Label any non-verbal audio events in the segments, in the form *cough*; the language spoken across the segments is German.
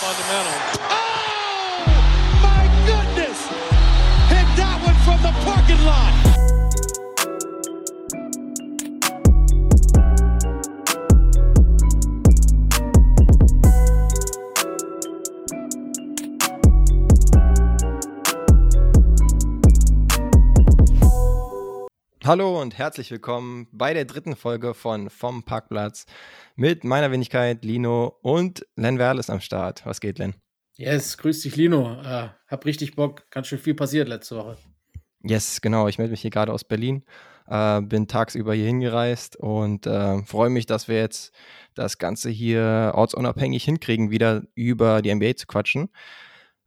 fundamental. Oh, my goodness! Hit that one from the parking lot. Hallo und herzlich willkommen bei der dritten Folge von Vom Parkplatz mit meiner Wenigkeit Lino und Len Werl ist am Start. Was geht, Len? Yes, grüß dich, Lino. Äh, hab richtig Bock. Ganz schön viel passiert letzte Woche. Yes, genau. Ich melde mich hier gerade aus Berlin. Äh, bin tagsüber hier hingereist und äh, freue mich, dass wir jetzt das Ganze hier ortsunabhängig hinkriegen, wieder über die NBA zu quatschen.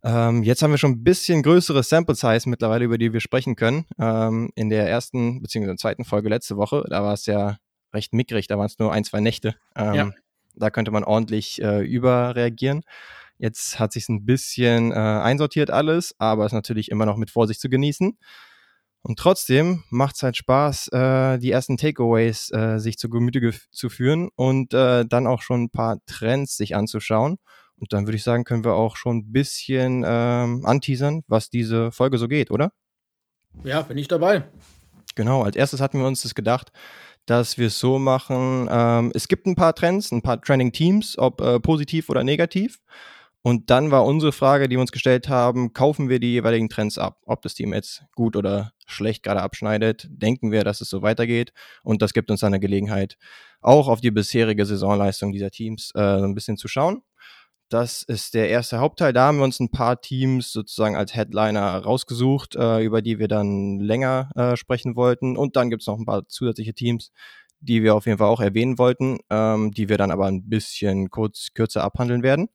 Ähm, jetzt haben wir schon ein bisschen größere Sample Size mittlerweile, über die wir sprechen können. Ähm, in der ersten bzw. zweiten Folge letzte Woche, da war es ja recht mickrig, da waren es nur ein, zwei Nächte. Ähm, ja. Da könnte man ordentlich äh, überreagieren. Jetzt hat sich ein bisschen äh, einsortiert alles, aber ist natürlich immer noch mit Vorsicht zu genießen. Und trotzdem macht es halt Spaß, äh, die ersten Takeaways äh, sich zu Gemüte zu führen und äh, dann auch schon ein paar Trends sich anzuschauen. Und dann würde ich sagen, können wir auch schon ein bisschen ähm, anteasern, was diese Folge so geht, oder? Ja, bin ich dabei. Genau, als erstes hatten wir uns das gedacht, dass wir es so machen, ähm, es gibt ein paar Trends, ein paar Trending Teams, ob äh, positiv oder negativ. Und dann war unsere Frage, die wir uns gestellt haben, kaufen wir die jeweiligen Trends ab? Ob das Team jetzt gut oder schlecht gerade abschneidet, denken wir, dass es so weitergeht. Und das gibt uns dann eine Gelegenheit, auch auf die bisherige Saisonleistung dieser Teams äh, ein bisschen zu schauen. Das ist der erste Hauptteil. Da haben wir uns ein paar Teams sozusagen als Headliner rausgesucht, äh, über die wir dann länger äh, sprechen wollten. Und dann gibt es noch ein paar zusätzliche Teams, die wir auf jeden Fall auch erwähnen wollten, ähm, die wir dann aber ein bisschen kurz kürzer abhandeln werden.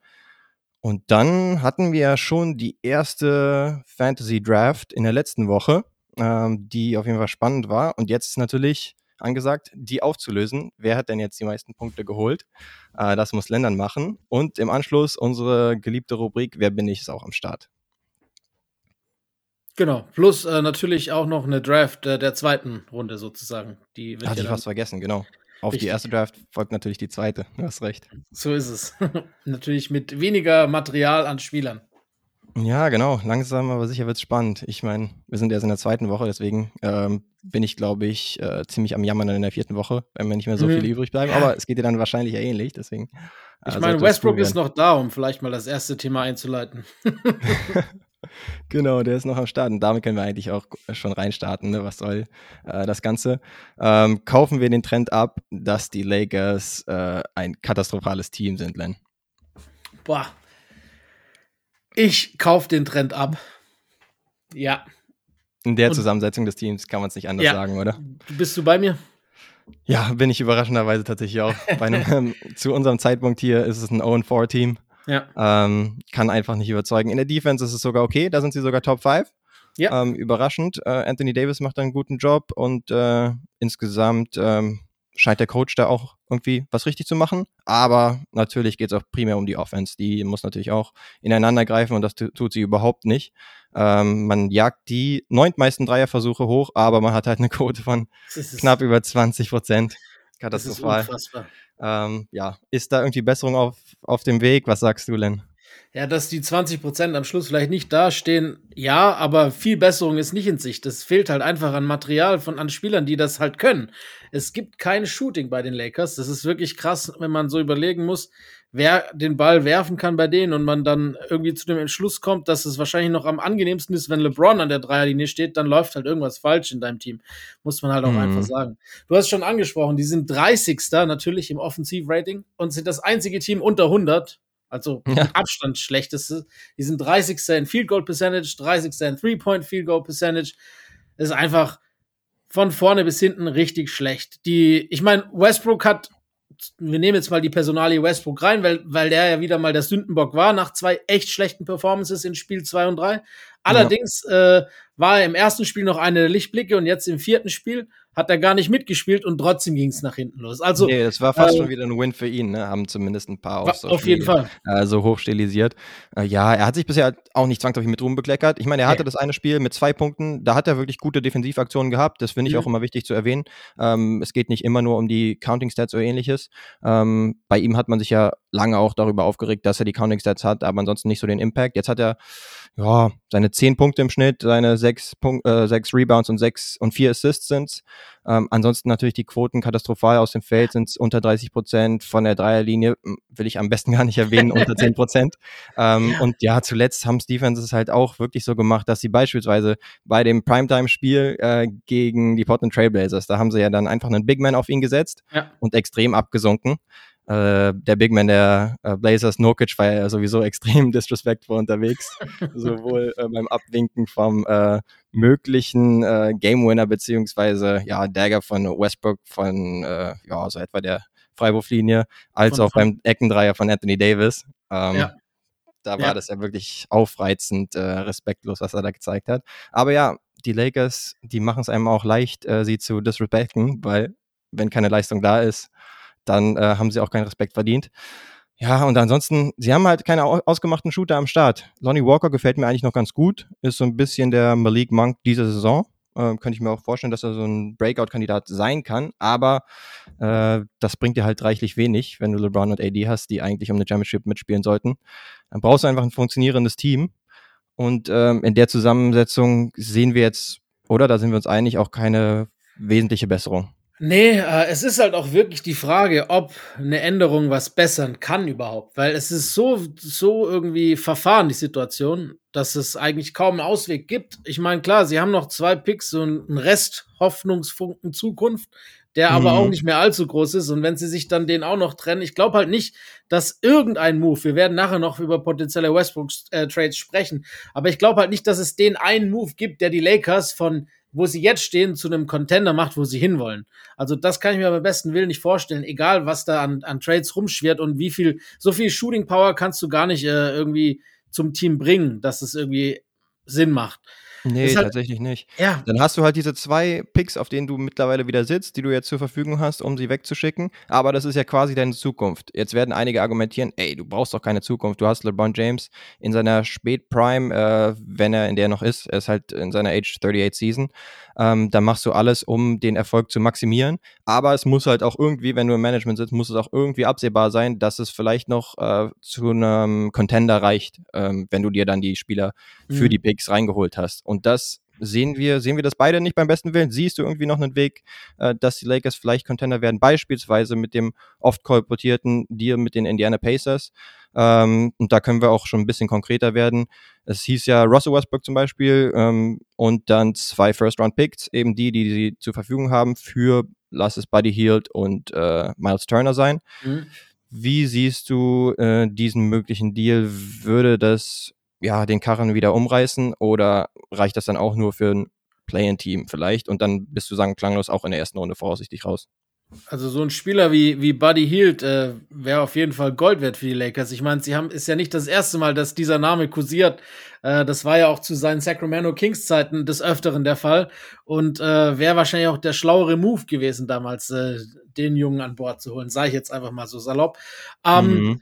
Und dann hatten wir schon die erste Fantasy Draft in der letzten Woche, ähm, die auf jeden Fall spannend war. Und jetzt ist natürlich angesagt, die aufzulösen. Wer hat denn jetzt die meisten Punkte geholt? Äh, das muss Ländern machen. Und im Anschluss unsere geliebte Rubrik Wer bin ich ist auch am Start. Genau, plus äh, natürlich auch noch eine Draft äh, der zweiten Runde sozusagen. Die wird Hatte ja ich fast vergessen, genau. Auf Richtig. die erste Draft folgt natürlich die zweite. Du hast recht. So ist es. *laughs* natürlich mit weniger Material an Spielern. Ja, genau. Langsam, aber sicher wird es spannend. Ich meine, wir sind erst in der zweiten Woche, deswegen ähm, bin ich, glaube ich, äh, ziemlich am Jammern in der vierten Woche, wenn mir nicht mehr so mhm. viele übrig bleiben. Aber es geht dir dann wahrscheinlich ja ähnlich, deswegen. Äh, ich meine, Westbrook ist noch da, um vielleicht mal das erste Thema einzuleiten. *laughs* *laughs* genau, der ist noch am Start. Und damit können wir eigentlich auch schon reinstarten. Ne? Was soll äh, das Ganze? Ähm, kaufen wir den Trend ab, dass die Lakers äh, ein katastrophales Team sind, Len? Boah, ich kaufe den Trend ab. Ja. In der Und, Zusammensetzung des Teams kann man es nicht anders ja. sagen, oder? Bist du bei mir? Ja, bin ich überraschenderweise tatsächlich auch. einem, *laughs* ähm, zu unserem Zeitpunkt hier ist es ein 0-4-Team. Ja. Ähm, kann einfach nicht überzeugen. In der Defense ist es sogar okay, da sind sie sogar Top 5. Ja. Ähm, überraschend. Äh, Anthony Davis macht einen guten Job und äh, insgesamt ähm, scheint der Coach da auch irgendwie was richtig zu machen. Aber natürlich geht es auch primär um die Offense. Die muss natürlich auch ineinander greifen und das tut sie überhaupt nicht. Ähm, man jagt die neuntmeisten Dreierversuche hoch, aber man hat halt eine Quote von knapp über 20 Prozent. Katastrophal. Das ist ähm, ja, ist da irgendwie Besserung auf, auf dem Weg? Was sagst du, Len? Ja, dass die 20 Prozent am Schluss vielleicht nicht dastehen, ja, aber viel Besserung ist nicht in Sicht. Es fehlt halt einfach an Material von an Spielern, die das halt können. Es gibt kein Shooting bei den Lakers. Das ist wirklich krass, wenn man so überlegen muss, wer den Ball werfen kann bei denen und man dann irgendwie zu dem Entschluss kommt, dass es wahrscheinlich noch am angenehmsten ist, wenn LeBron an der Dreierlinie steht, dann läuft halt irgendwas falsch in deinem Team. Muss man halt auch mhm. einfach sagen. Du hast schon angesprochen, die sind 30. natürlich im Offensivrating und sind das einzige Team unter 100 also *laughs* ja. Abstand schlechteste. Die sind 30. in Field Goal Percentage, 30. in Three-Point Field Goal Percentage. Das ist einfach von vorne bis hinten richtig schlecht. Die, ich meine, Westbrook hat, wir nehmen jetzt mal die Personalie Westbrook rein, weil, weil der ja wieder mal der Sündenbock war nach zwei echt schlechten Performances in Spiel 2 und 3. Allerdings äh, war er im ersten Spiel noch eine der Lichtblicke und jetzt im vierten Spiel hat er gar nicht mitgespielt und trotzdem ging es nach hinten los. Also, nee, das war fast äh, schon wieder ein Win für ihn, ne? Haben zumindest ein paar Auf, auf jeden Fall. Äh, so hochstilisiert. Äh, ja, er hat sich bisher auch nicht zwangsläufig mit Ruhm bekleckert. Ich meine, er hatte nee. das eine Spiel mit zwei Punkten, da hat er wirklich gute Defensivaktionen gehabt. Das finde ich mhm. auch immer wichtig zu erwähnen. Ähm, es geht nicht immer nur um die Counting Stats oder ähnliches. Ähm, bei ihm hat man sich ja lange auch darüber aufgeregt, dass er die Counting Stats hat, aber ansonsten nicht so den Impact. Jetzt hat er ja seine zehn Punkte im Schnitt, seine sechs, Punkt, äh, sechs Rebounds und sechs und vier Assists sind. Ähm, ansonsten natürlich die Quoten katastrophal aus dem Feld sind unter 30 Prozent. Von der Dreierlinie hm, will ich am besten gar nicht erwähnen, unter *laughs* 10 Prozent. Ähm, ja. Und ja, zuletzt haben Stephens es halt auch wirklich so gemacht, dass sie beispielsweise bei dem Primetime-Spiel äh, gegen die Portland Trailblazers, da haben sie ja dann einfach einen Big Man auf ihn gesetzt ja. und extrem abgesunken. Äh, der Big Man der äh, Blazers, Nurkic, war ja sowieso *laughs* extrem disrespectful unterwegs. *laughs* sowohl äh, beim Abwinken vom äh, möglichen äh, Game Winner beziehungsweise ja, Dagger von Westbrook von äh, ja, so etwa der Freiwurflinie, als von, auch von. beim Eckendreier von Anthony Davis. Ähm, ja. Da war ja. das ja wirklich aufreizend, respektlos, was er da gezeigt hat. Aber ja, die Lakers, die machen es einem auch leicht, sie zu disrespekten, weil wenn keine Leistung da ist, dann äh, haben sie auch keinen Respekt verdient. Ja, und ansonsten, sie haben halt keine ausgemachten Shooter am Start. Lonnie Walker gefällt mir eigentlich noch ganz gut, ist so ein bisschen der Malik Monk dieser Saison. Äh, könnte ich mir auch vorstellen, dass er so ein Breakout-Kandidat sein kann, aber äh, das bringt dir halt reichlich wenig, wenn du LeBron und AD hast, die eigentlich um eine Championship mitspielen sollten. Dann brauchst du einfach ein funktionierendes Team. Und ähm, in der Zusammensetzung sehen wir jetzt, oder da sind wir uns einig, auch keine wesentliche Besserung. Nee, äh, es ist halt auch wirklich die Frage, ob eine Änderung was bessern kann überhaupt, weil es ist so, so irgendwie verfahren, die Situation, dass es eigentlich kaum einen Ausweg gibt. Ich meine, klar, sie haben noch zwei Picks und einen Rest Hoffnungsfunken Zukunft, der aber mhm. auch nicht mehr allzu groß ist. Und wenn sie sich dann den auch noch trennen, ich glaube halt nicht, dass irgendein Move, wir werden nachher noch über potenzielle Westbrook-Trades äh, sprechen, aber ich glaube halt nicht, dass es den einen Move gibt, der die Lakers von wo sie jetzt stehen, zu einem Contender macht, wo sie hinwollen. Also das kann ich mir beim besten Willen nicht vorstellen, egal was da an, an Trades rumschwirrt und wie viel, so viel Shooting Power kannst du gar nicht äh, irgendwie zum Team bringen, dass es irgendwie Sinn macht. Nee, halt, tatsächlich nicht. Ja. Dann hast du halt diese zwei Picks, auf denen du mittlerweile wieder sitzt, die du jetzt zur Verfügung hast, um sie wegzuschicken. Aber das ist ja quasi deine Zukunft. Jetzt werden einige argumentieren, ey, du brauchst doch keine Zukunft. Du hast LeBron James in seiner Spätprime, äh, wenn er in der noch ist, er ist halt in seiner Age 38 Season. Ähm, dann machst du alles, um den Erfolg zu maximieren. Aber es muss halt auch irgendwie, wenn du im Management sitzt, muss es auch irgendwie absehbar sein, dass es vielleicht noch äh, zu einem Contender reicht, ähm, wenn du dir dann die Spieler für mhm. die Picks reingeholt hast. Und das sehen wir, sehen wir das beide nicht beim besten Willen? Siehst du irgendwie noch einen Weg, äh, dass die Lakers vielleicht Contender werden, beispielsweise mit dem oft kolportierten Deal mit den Indiana Pacers? Ähm, und da können wir auch schon ein bisschen konkreter werden. Es hieß ja Russell Westbrook zum Beispiel ähm, und dann zwei First-Round-Picks, eben die, die sie zur Verfügung haben für, lass es Buddy Hield und äh, Miles Turner sein. Mhm. Wie siehst du äh, diesen möglichen Deal? Würde das ja, den Karren wieder umreißen oder reicht das dann auch nur für ein Play-in-Team vielleicht und dann bist du sagen klanglos auch in der ersten Runde voraussichtlich raus? Also so ein Spieler wie, wie Buddy Hield äh, wäre auf jeden Fall Gold wert für die Lakers. Ich meine, sie haben ist ja nicht das erste Mal, dass dieser Name kursiert. Äh, das war ja auch zu seinen Sacramento Kings Zeiten des Öfteren der Fall und äh, wäre wahrscheinlich auch der schlauere Move gewesen damals, äh, den Jungen an Bord zu holen. Sage ich jetzt einfach mal so salopp. Ähm, mhm.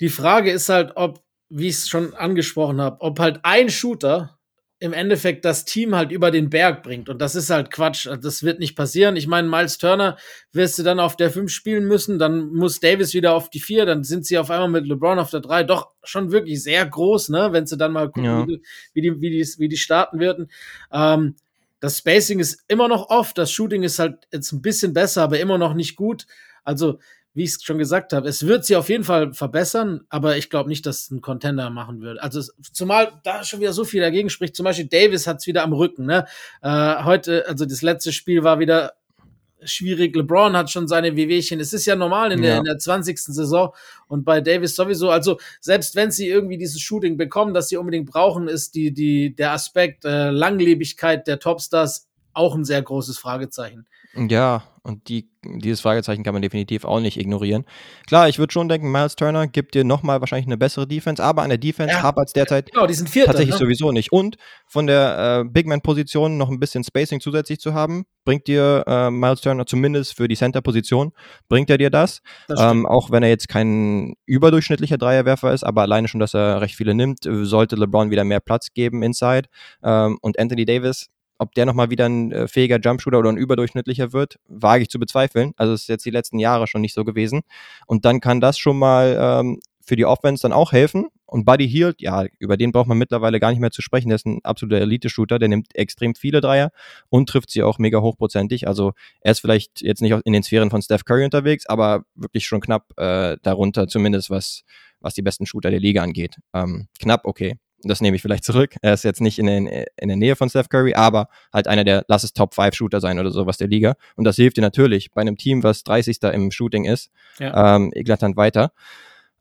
Die Frage ist halt, ob wie ich es schon angesprochen habe, ob halt ein Shooter im Endeffekt das Team halt über den Berg bringt. Und das ist halt Quatsch. Das wird nicht passieren. Ich meine, Miles Turner wirst du dann auf der 5 spielen müssen, dann muss Davis wieder auf die 4, dann sind sie auf einmal mit LeBron auf der 3. Doch schon wirklich sehr groß, ne? Wenn sie dann mal gucken, ja. wie, die, wie, die, wie, die, starten würden. Ähm, das Spacing ist immer noch off, das Shooting ist halt jetzt ein bisschen besser, aber immer noch nicht gut. Also wie ich es schon gesagt habe, es wird sie auf jeden Fall verbessern, aber ich glaube nicht, dass es ein Contender machen würde. Also zumal da schon wieder so viel dagegen spricht. Zum Beispiel Davis hat es wieder am Rücken. Ne? Äh, heute, also das letzte Spiel war wieder schwierig. LeBron hat schon seine Wehwehchen. Es ist ja normal in der, in der 20. Saison und bei Davis sowieso. Also selbst wenn sie irgendwie dieses Shooting bekommen, das sie unbedingt brauchen, ist die, die, der Aspekt äh, Langlebigkeit der Topstars auch ein sehr großes Fragezeichen. Ja, und die, dieses Fragezeichen kann man definitiv auch nicht ignorieren. Klar, ich würde schon denken, Miles Turner gibt dir nochmal wahrscheinlich eine bessere Defense, aber an der Defense Ja. hapert es derzeit Genau, die sind Vierter. tatsächlich ne? sowieso nicht. Und von der äh, Big Man-Position noch ein bisschen Spacing zusätzlich zu haben, bringt dir äh, Miles Turner zumindest für die Center-Position, bringt er dir das. Das. Ähm, auch wenn er jetzt kein überdurchschnittlicher Dreierwerfer ist, aber alleine schon, dass er recht viele nimmt, sollte LeBron wieder mehr Platz geben inside. Ähm, und Anthony Davis, ob der nochmal wieder ein äh, fähiger Jumpshooter oder ein überdurchschnittlicher wird, wage ich zu bezweifeln. Also es ist jetzt die letzten Jahre schon nicht so gewesen. Und dann kann das schon mal ähm, für die Offense dann auch helfen. Und Buddy Hield, ja, über den braucht man mittlerweile gar nicht mehr zu sprechen. Der ist ein absoluter Elite-Shooter, der nimmt extrem viele Dreier und trifft sie auch mega hochprozentig. Also er ist vielleicht jetzt nicht in den Sphären von Steph Curry unterwegs, aber wirklich schon knapp äh, darunter, zumindest was, was die besten Shooter der Liga angeht. Ähm, knapp, okay. Das nehme ich vielleicht zurück. Er ist jetzt nicht in, den, in der Nähe von Steph Curry, aber halt einer der, lass es Top 5 Shooter sein oder sowas der Liga. Und das hilft dir natürlich bei einem Team, was 30. im Shooting ist, Ja. ähm, eklatant weiter.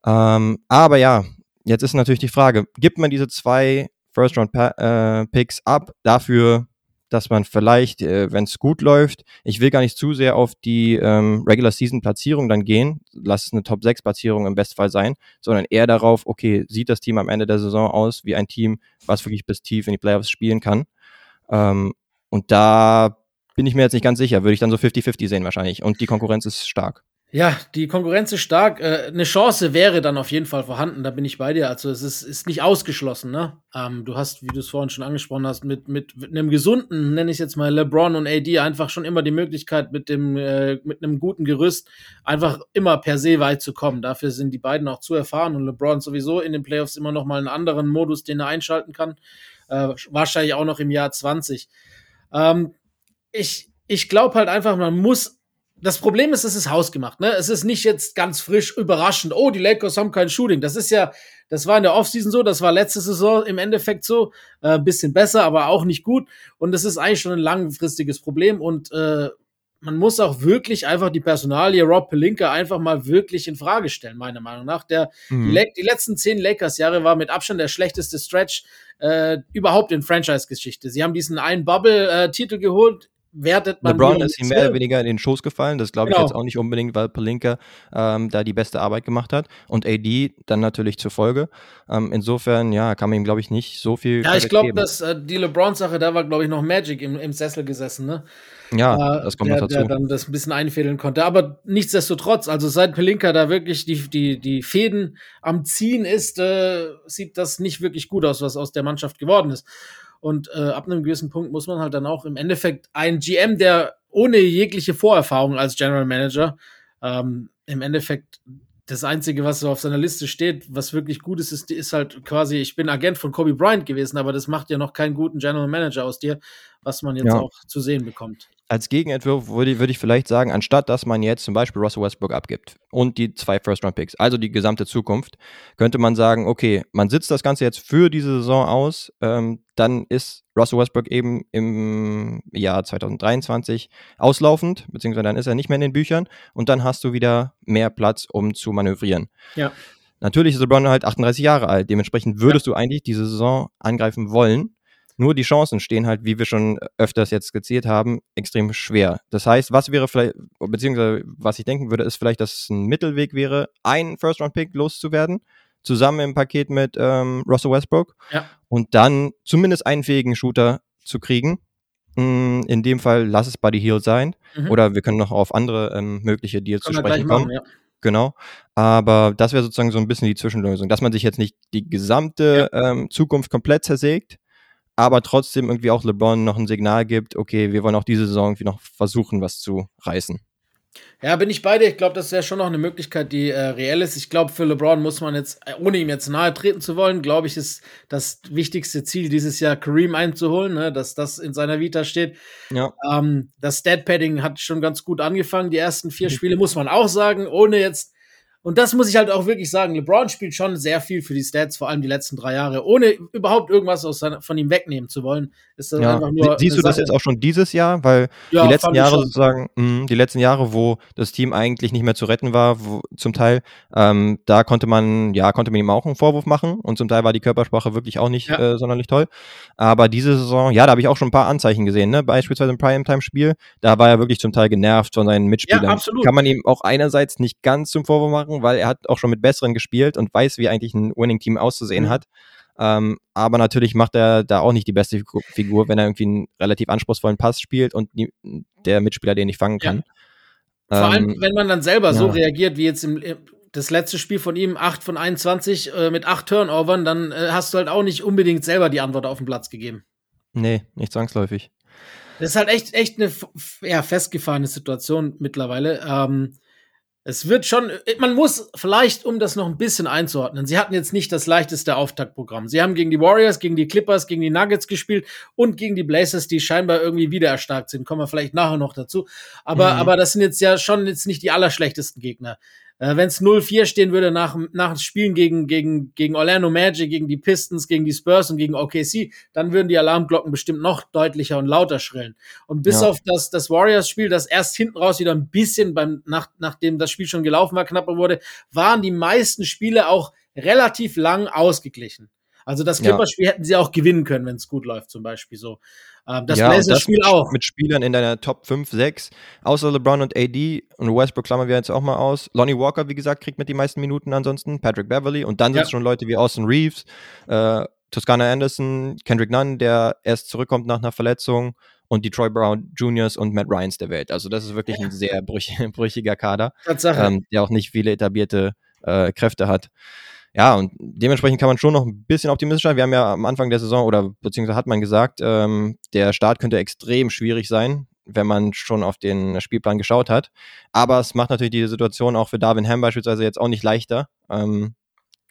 Ähm, aber ja, jetzt ist natürlich die Frage, gibt man diese zwei First-Round-Picks ab dafür, dass man vielleicht, äh, wenn es gut läuft, ich will gar nicht zu sehr auf die ähm, Regular-Season-Platzierung dann gehen, lass es eine Top-6-Platzierung im Bestfall sein, sondern eher darauf, okay, sieht das Team am Ende der Saison aus wie ein Team, was wirklich bis tief in die Playoffs spielen kann. Ähm, und da bin ich mir jetzt nicht ganz sicher, würde ich dann so 50-50 sehen wahrscheinlich. Und die Konkurrenz ist stark. Ja, die Konkurrenz ist stark. Äh, eine Chance wäre dann auf jeden Fall vorhanden, da bin ich bei dir. Also es ist, ist nicht ausgeschlossen, ne? Ähm, du hast, wie du es vorhin schon angesprochen hast, mit, mit, mit einem gesunden, nenne ich jetzt mal LeBron und AD, einfach schon immer die Möglichkeit, mit dem, äh, mit einem guten Gerüst einfach immer per se weit zu kommen. Dafür sind die beiden auch zu erfahren und LeBron sowieso in den Playoffs immer noch mal einen anderen Modus, den er einschalten kann. Äh, wahrscheinlich auch noch im Jahr 20. Ähm, ich ich glaube halt einfach, man muss das Problem ist, es ist hausgemacht. Ne? Es ist nicht jetzt ganz frisch überraschend. Oh, die Lakers haben kein Shooting. Das ist ja, das war in der Offseason so, das war letzte Saison im Endeffekt so. Äh, bisschen besser, aber auch nicht gut. Und das ist eigentlich schon ein langfristiges Problem. Und äh, man muss auch wirklich einfach die Personalie Rob Pelinka einfach mal wirklich in Frage stellen, meiner Meinung nach. Der, Mhm. die, die letzten zehn Lakers-Jahre war mit Abstand der schlechteste Stretch äh, überhaupt in Franchise-Geschichte. Sie haben diesen einen Bubble-Titel geholt. Wertet man LeBron ist ihm mehr oder weniger in den Schoß gefallen. Das glaube ich Genau. jetzt auch nicht unbedingt, weil Palinka ähm, da die beste Arbeit gemacht hat. Und AD dann natürlich zur Folge. Ähm, insofern, ja, kann man ihm, glaube ich, nicht so viel. Ja, ich glaube, dass äh, die LeBron-Sache, da war, glaube ich, noch Magic im, im Sessel gesessen, ne? Ja, Äh, das kommt der, noch der dazu. dann das ein bisschen einfädeln konnte. Aber nichtsdestotrotz, also seit Pelinka da wirklich die, die, die Fäden am Ziehen ist, äh, sieht das nicht wirklich gut aus, was aus der Mannschaft geworden ist. Und äh, ab einem gewissen Punkt muss man halt dann auch im Endeffekt ein GM, der ohne jegliche Vorerfahrung als General Manager ähm, im Endeffekt das Einzige, was so auf seiner Liste steht, was wirklich gut ist, ist, ist halt quasi, ich bin Agent von Kobe Bryant gewesen, aber das macht ja noch keinen guten General Manager aus dir, was man jetzt Ja. auch zu sehen bekommt. Als Gegenentwurf würde, würde ich vielleicht sagen, anstatt dass man jetzt zum Beispiel Russell Westbrook abgibt und die zwei First-Round-Picks, also die gesamte Zukunft, könnte man sagen, okay, man sitzt das Ganze jetzt für diese Saison aus, ähm, dann ist Russell Westbrook eben im Jahr 2023 auslaufend, beziehungsweise dann ist er nicht mehr in den Büchern und dann hast du wieder mehr Platz, um zu manövrieren. Ja. Natürlich ist LeBron halt 38 Jahre alt, dementsprechend würdest du eigentlich diese Saison angreifen wollen. Nur die Chancen stehen halt, wie wir schon öfters jetzt skizziert haben, extrem schwer. Das heißt, was wäre vielleicht, beziehungsweise was ich denken würde, ist vielleicht, dass es ein Mittelweg wäre, einen First-Round-Pick loszuwerden, zusammen im Paket mit ähm, Russell Westbrook Ja. und dann zumindest einen fähigen Shooter zu kriegen. Mm, In dem Fall lass es Buddy Hield sein. Mhm. Oder wir können noch auf andere ähm, mögliche Deals zu sprechen kommen. machen, ja. Genau. Aber das wäre sozusagen so ein bisschen die Zwischenlösung, dass man sich jetzt nicht die gesamte ähm, Zukunft komplett zersägt, aber trotzdem irgendwie auch LeBron noch ein Signal gibt, okay, wir wollen auch diese Saison irgendwie noch versuchen, was zu reißen. Ja, bin ich bei dir. Ich glaube, das wäre schon noch eine Möglichkeit, die äh, reell ist. Ich glaube, für LeBron muss man jetzt, äh, ohne ihm jetzt nahe treten zu wollen, glaube ich, ist das wichtigste Ziel dieses Jahr, Kareem einzuholen, ne? dass das in seiner Vita steht. Ja. Ähm, das Stat-Padding hat schon ganz gut angefangen. Die ersten vier Spiele muss man auch sagen, ohne jetzt und das muss ich halt auch wirklich sagen, LeBron spielt schon sehr viel für die Stats, vor allem die letzten drei Jahre, ohne überhaupt irgendwas aus seiner, von ihm wegnehmen zu wollen. Ist das ja. einfach nur Siehst du das jetzt auch schon dieses Jahr? Weil ja, die letzten Jahre sozusagen, mh, die letzten Jahre, wo das Team eigentlich nicht mehr zu retten war, wo, zum Teil, ähm, da konnte man, ja, konnte man ihm auch einen Vorwurf machen und zum Teil war die Körpersprache wirklich auch nicht ja. äh, sonderlich toll. Aber diese Saison, ja, da habe ich auch schon ein paar Anzeichen gesehen, ne? Beispielsweise im Primetime-Spiel, da war er wirklich zum Teil genervt von seinen Mitspielern. Ja, absolut. Kann man ihm auch einerseits nicht ganz zum Vorwurf machen, weil er hat auch schon mit Besseren gespielt und weiß, wie eigentlich ein Winning-Team auszusehen mhm. hat. Ähm, aber natürlich macht er da auch nicht die beste Figur, wenn er irgendwie einen relativ anspruchsvollen Pass spielt und die, der Mitspieler den nicht fangen kann. Ja. Vor ähm, allem, wenn man dann selber ja. so reagiert, wie jetzt im, das letzte Spiel von ihm, 8 von 21 äh, mit 8 Turnovern, dann äh, hast du halt auch nicht unbedingt selber die Antwort auf den Platz gegeben. Nee, nicht zwangsläufig. Das ist halt echt, echt eine ja, festgefahrene Situation mittlerweile. Ähm, es wird schon, man muss vielleicht, um das noch ein bisschen einzuordnen, sie hatten jetzt nicht das leichteste Auftaktprogramm. Sie haben gegen die Warriors, gegen die Clippers, gegen die Nuggets gespielt und gegen die Blazers, die scheinbar irgendwie wieder erstarkt sind. Kommen wir vielleicht nachher noch dazu. Aber, mhm. aber das sind jetzt ja schon jetzt nicht die allerschlechtesten Gegner. Äh, Wenn es 0-4 stehen würde nach, nach Spielen gegen, gegen, gegen Orlando Magic, gegen die Pistons, gegen die Spurs und gegen OKC, dann würden die Alarmglocken bestimmt noch deutlicher und lauter schrillen. Und bis ja. auf das, das Warriors-Spiel, das erst hinten raus wieder ein bisschen beim, nach, nachdem das Spiel schon gelaufen war, knapper wurde, waren die meisten Spiele auch relativ lang ausgeglichen. Also das Clippers-Spiel ja. hätten sie auch gewinnen können, wenn es gut läuft, zum Beispiel so. Ähm, das ja, Blazers-Spiel auch. Mit Spielern in deiner Top 5, 6, außer LeBron und AD und Westbrook klammern wir jetzt auch mal aus. Lonnie Walker, wie gesagt, kriegt mit die meisten Minuten ansonsten, Patrick Beverly und dann sind es ja. schon Leute wie Austin Reeves, äh, Toscana Anderson, Kendrick Nunn, der erst zurückkommt nach einer Verletzung und die Troy Brown Juniors und Matt Ryans der Welt. Also das ist wirklich ein sehr brüch *laughs* brüchiger Kader, ähm, der auch nicht viele etablierte äh, Kräfte hat ja, und dementsprechend kann man schon noch ein bisschen optimistisch sein. Wir haben ja am Anfang der Saison oder beziehungsweise hat man gesagt, ähm, der Start könnte extrem schwierig sein, wenn man schon auf den Spielplan geschaut hat. Aber es macht natürlich die Situation auch für Darwin Ham beispielsweise jetzt auch nicht leichter. Ähm,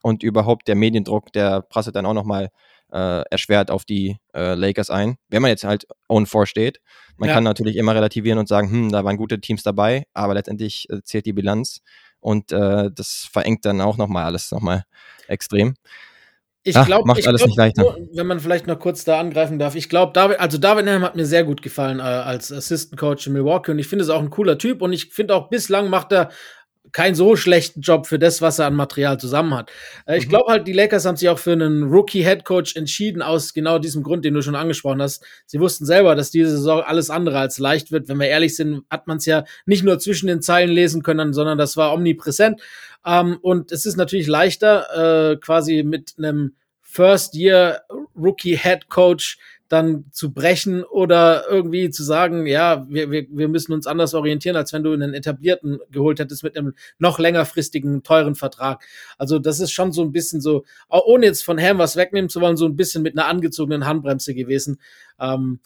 und überhaupt der Mediendruck, der prasselt dann auch nochmal äh, erschwert auf die äh, Lakers ein. Wenn man jetzt halt own four steht, man ja. kann natürlich immer relativieren und sagen, hm, da waren gute Teams dabei, aber letztendlich äh, zählt die Bilanz und äh, das verengt dann auch nochmal alles nochmal extrem. Ich glaube, macht alles glaub, nicht leichter. wenn man vielleicht noch kurz da angreifen darf. Ich glaube, David, also David Ham hat mir sehr gut gefallen äh, als Assistant Coach in Milwaukee und ich finde es auch ein cooler Typ und ich finde auch bislang macht er keinen so schlechten Job für das, was er an Material zusammen hat. Äh, ich mhm. glaube halt, die Lakers haben sich auch für einen Rookie-Head-Coach entschieden, aus genau diesem Grund, den du schon angesprochen hast. Sie wussten selber, dass diese Saison alles andere als leicht wird. Wenn wir ehrlich sind, hat man es ja nicht nur zwischen den Zeilen lesen können, sondern das war omnipräsent. Ähm, und es ist natürlich leichter, äh, quasi mit einem First-Year Rookie-Head-Coach dann zu brechen oder irgendwie zu sagen, ja, wir, wir, wir müssen uns anders orientieren, als wenn du einen etablierten geholt hättest mit einem noch längerfristigen, teuren Vertrag. Also das ist schon so ein bisschen so, ohne jetzt von Ham was wegnehmen zu wollen, so ein bisschen mit einer angezogenen Handbremse gewesen. Ähm,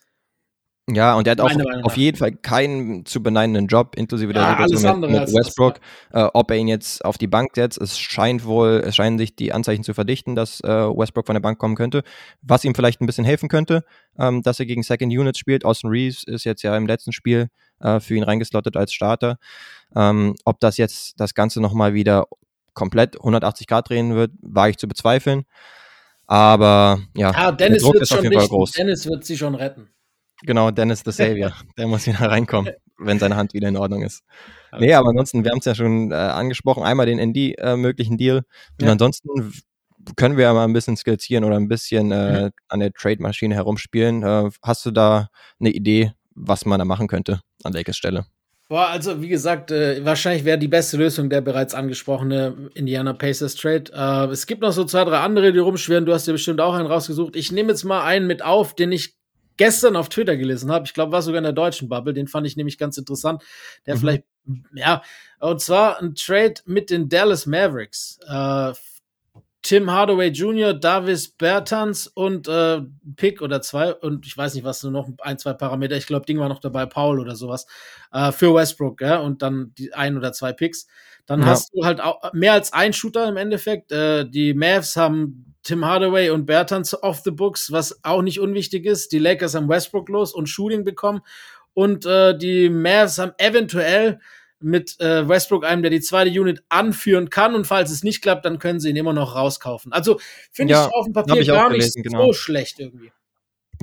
ja, und er hat auch auf jeden Fall keinen zu beneinenden Job, inklusive der ja, Situation mit, mit Westbrook. Äh, ob er ihn jetzt auf die Bank setzt, es scheint wohl, es scheinen sich die Anzeichen zu verdichten, dass äh, Westbrook von der Bank kommen könnte. Was ihm vielleicht ein bisschen helfen könnte, ähm, dass er gegen Second Units spielt. Austin Reeves ist jetzt ja im letzten Spiel äh, für ihn reingeslottet als Starter. Ähm, ob das jetzt das Ganze nochmal wieder komplett 180 Grad drehen wird, wage ich zu bezweifeln. Aber ja, ah, Dennis, der Druck ist auf jeden Fall groß. Dennis wird sie schon retten. Genau, Dennis the *laughs* Savior. Der muss wieder reinkommen, wenn seine Hand wieder in Ordnung ist. Nee, aber ansonsten, wir haben es ja schon äh, angesprochen, einmal den ND äh, möglichen Deal. Und ja. ansonsten können wir ja mal ein bisschen skizzieren oder ein bisschen äh, mhm. an der Trade-Maschine herumspielen. Äh, hast du da eine Idee, was man da machen könnte an Lakers Stelle? Boah, also wie gesagt, äh, wahrscheinlich wäre die beste Lösung der bereits angesprochene Indiana Pacers Trade. Äh, es gibt noch so zwei, drei andere, die rumschwirren. Du hast dir bestimmt auch einen rausgesucht. Ich nehme jetzt mal einen mit auf, den ich gestern auf Twitter gelesen habe. Ich glaube, war sogar in der deutschen Bubble. Den fand ich nämlich ganz interessant. Der mhm. vielleicht, ja, und zwar ein Trade mit den Dallas Mavericks. Äh, Tim Hardaway Jr., Davis Bertans und äh, Pick oder zwei und ich weiß nicht was, nur noch ein, zwei Parameter. Ich glaube, Ding war noch dabei, Paul oder sowas äh, für Westbrook, ja, und dann die ein oder zwei Picks. Dann ja. hast du halt auch mehr als ein Shooter im Endeffekt. Äh, die Mavs haben Tim Hardaway und Bertans off the books, was auch nicht unwichtig ist. Die Lakers haben Westbrook los und Shooting bekommen. Und äh, die Mavs haben eventuell mit äh, Westbrook, einem, der die zweite Unit anführen kann. Und falls es nicht klappt, dann können sie ihn immer noch rauskaufen. Also finde Ja, ich auf dem Papier gar gelesen, nicht genau. so schlecht irgendwie.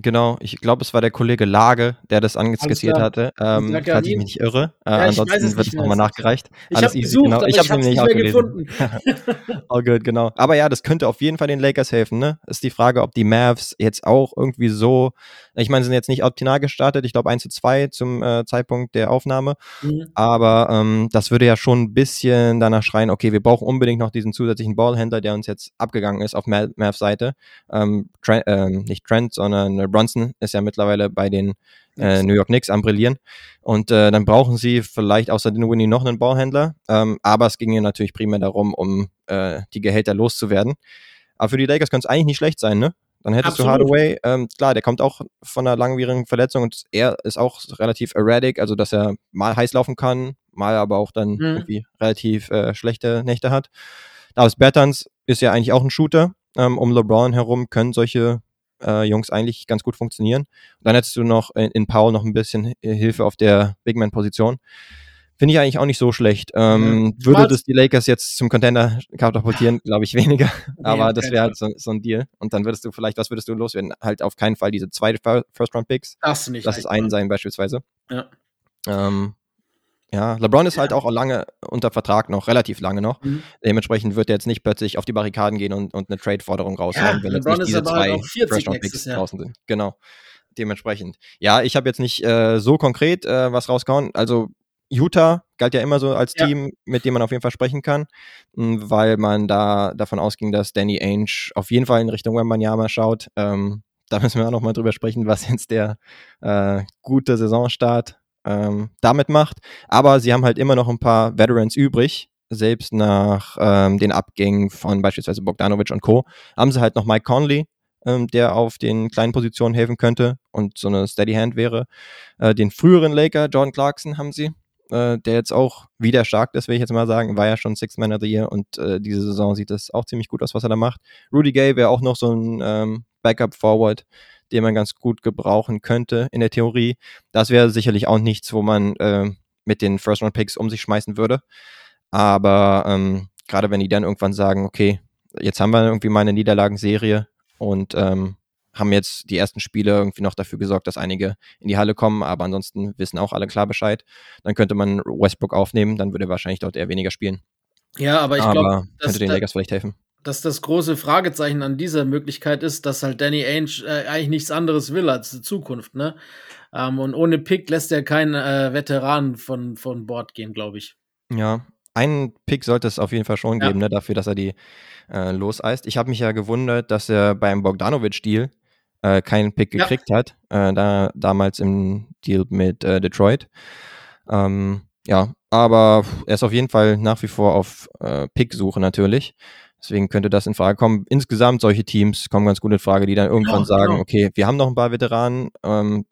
Genau, ich glaube, es war der Kollege Lage, der das anskizziert klar. hatte. Ähm, falls ich mich nicht irre. Äh, Ja, ansonsten es wird es nochmal nachgereicht. Ich Alles habe easy, gesucht, genau. Ich habe es nicht gefunden. *laughs* *laughs* All good, genau. Aber ja, das könnte auf jeden Fall den Lakers helfen, ne? Ist die Frage, ob die Mavs jetzt auch irgendwie so, ich meine, sie sind jetzt nicht optional gestartet, ich glaube 1 zu 2 zum äh, Zeitpunkt der Aufnahme, Mhm. aber ähm, das würde ja schon ein bisschen danach schreien, okay, wir brauchen unbedingt noch diesen zusätzlichen Ballhändler, der uns jetzt abgegangen ist auf Ma- Mavs Seite. Ähm, Trent, ähm, nicht Trent, sondern Bronson ist ja mittlerweile bei den äh, New York Knicks am Brillieren. Und äh, dann brauchen sie vielleicht außer den Winnie noch einen Ballhändler. Ähm, aber es ging ihnen natürlich primär darum, um äh, die Gehälter loszuwerden. Aber für die Lakers könnte es eigentlich nicht schlecht sein, ne? Dann hättest du Absolut. Hardaway, ähm, klar, der kommt auch von einer langwierigen Verletzung und er ist auch relativ erratic, also dass er mal heiß laufen kann, mal aber auch dann Mhm. irgendwie relativ äh, schlechte Nächte hat. Davis Bertans ist ja eigentlich auch ein Shooter. Ähm, um LeBron herum können solche äh, Jungs eigentlich ganz gut funktionieren. Und dann hättest du noch in, in Paul noch ein bisschen äh, Hilfe auf der Big Man-Position. Finde ich eigentlich auch nicht so schlecht. Ähm, Ja. würde das die Lakers jetzt zum Contender katapultieren? *laughs* Glaube ich weniger. Aber auf das wäre halt so, so ein Deal. Und dann würdest du vielleicht, was würdest du loswerden? Halt auf keinen Fall diese zwei Fir- First-Round-Picks. Du nicht. Lass es einbauen. einen sein beispielsweise. Ja. Ähm, ja, LeBron ist halt auch lange unter Vertrag noch, relativ lange noch. Mhm. Dementsprechend wird er jetzt nicht plötzlich auf die Barrikaden gehen und, und eine Trade-Forderung raushauen, Ja, wenn jetzt LeBron nicht ist diese halt zwei auch 40 First-Round-Picks nächstes Jahr. draußen sind. Genau. Dementsprechend. Ja, ich habe jetzt nicht äh, so konkret äh, was rausgehauen. Also Utah galt ja immer so als Ja. Team, mit dem man auf jeden Fall sprechen kann, mh, weil man da davon ausging, dass Danny Ainge auf jeden Fall in Richtung Wembanyama schaut. Ähm, da *laughs* müssen wir auch noch mal drüber sprechen, was jetzt der äh, gute Saisonstart ähm, damit macht. Aber sie haben halt immer noch ein paar Veterans übrig. Selbst nach ähm, den Abgängen von beispielsweise Bogdanovic und Co. haben sie halt noch Mike Conley, ähm, der auf den kleinen Positionen helfen könnte und so eine Steady Hand wäre. Äh, den früheren Laker, Jordan Clarkson, haben sie, äh, der jetzt auch wieder stark ist, will ich jetzt mal sagen, war ja schon Sixth Man of the Year und äh, diese Saison sieht es auch ziemlich gut aus, was er da macht. Rudy Gay wäre auch noch so ein ähm, Backup-Forward, den man ganz gut gebrauchen könnte in der Theorie. Das wäre sicherlich auch nichts, wo man äh, mit den First-Round-Picks um sich schmeißen würde. Aber ähm, gerade wenn die dann irgendwann sagen, okay, jetzt haben wir irgendwie mal eine Niederlagenserie und ähm, haben jetzt die ersten Spiele irgendwie noch dafür gesorgt, dass einige in die Halle kommen, aber ansonsten wissen auch alle klar Bescheid. Dann könnte man Westbrook aufnehmen, dann würde er wahrscheinlich dort eher weniger spielen. Ja, aber ich glaube, könnte den Lakers vielleicht helfen. Dass das große Fragezeichen an dieser Möglichkeit ist, dass halt Danny Ainge äh, eigentlich nichts anderes will als die Zukunft, ne? Ähm, und ohne Pick lässt er keinen äh, Veteran von, von Bord gehen, glaube ich. Ja, einen Pick sollte es auf jeden Fall schon Ja. geben, ne, dafür, dass er die äh, loseist. Ich habe mich ja gewundert, dass er beim Bogdanovic-Deal äh, keinen Pick Ja. gekriegt hat, äh, da, damals im Deal mit äh, Detroit. Ähm, ja, aber er ist auf jeden Fall nach wie vor auf äh, Pick-Suche natürlich. Deswegen könnte das in Frage kommen. Insgesamt solche Teams kommen ganz gut in Frage, die dann irgendwann Genau, sagen, genau. okay, wir haben noch ein paar Veteranen, ähm,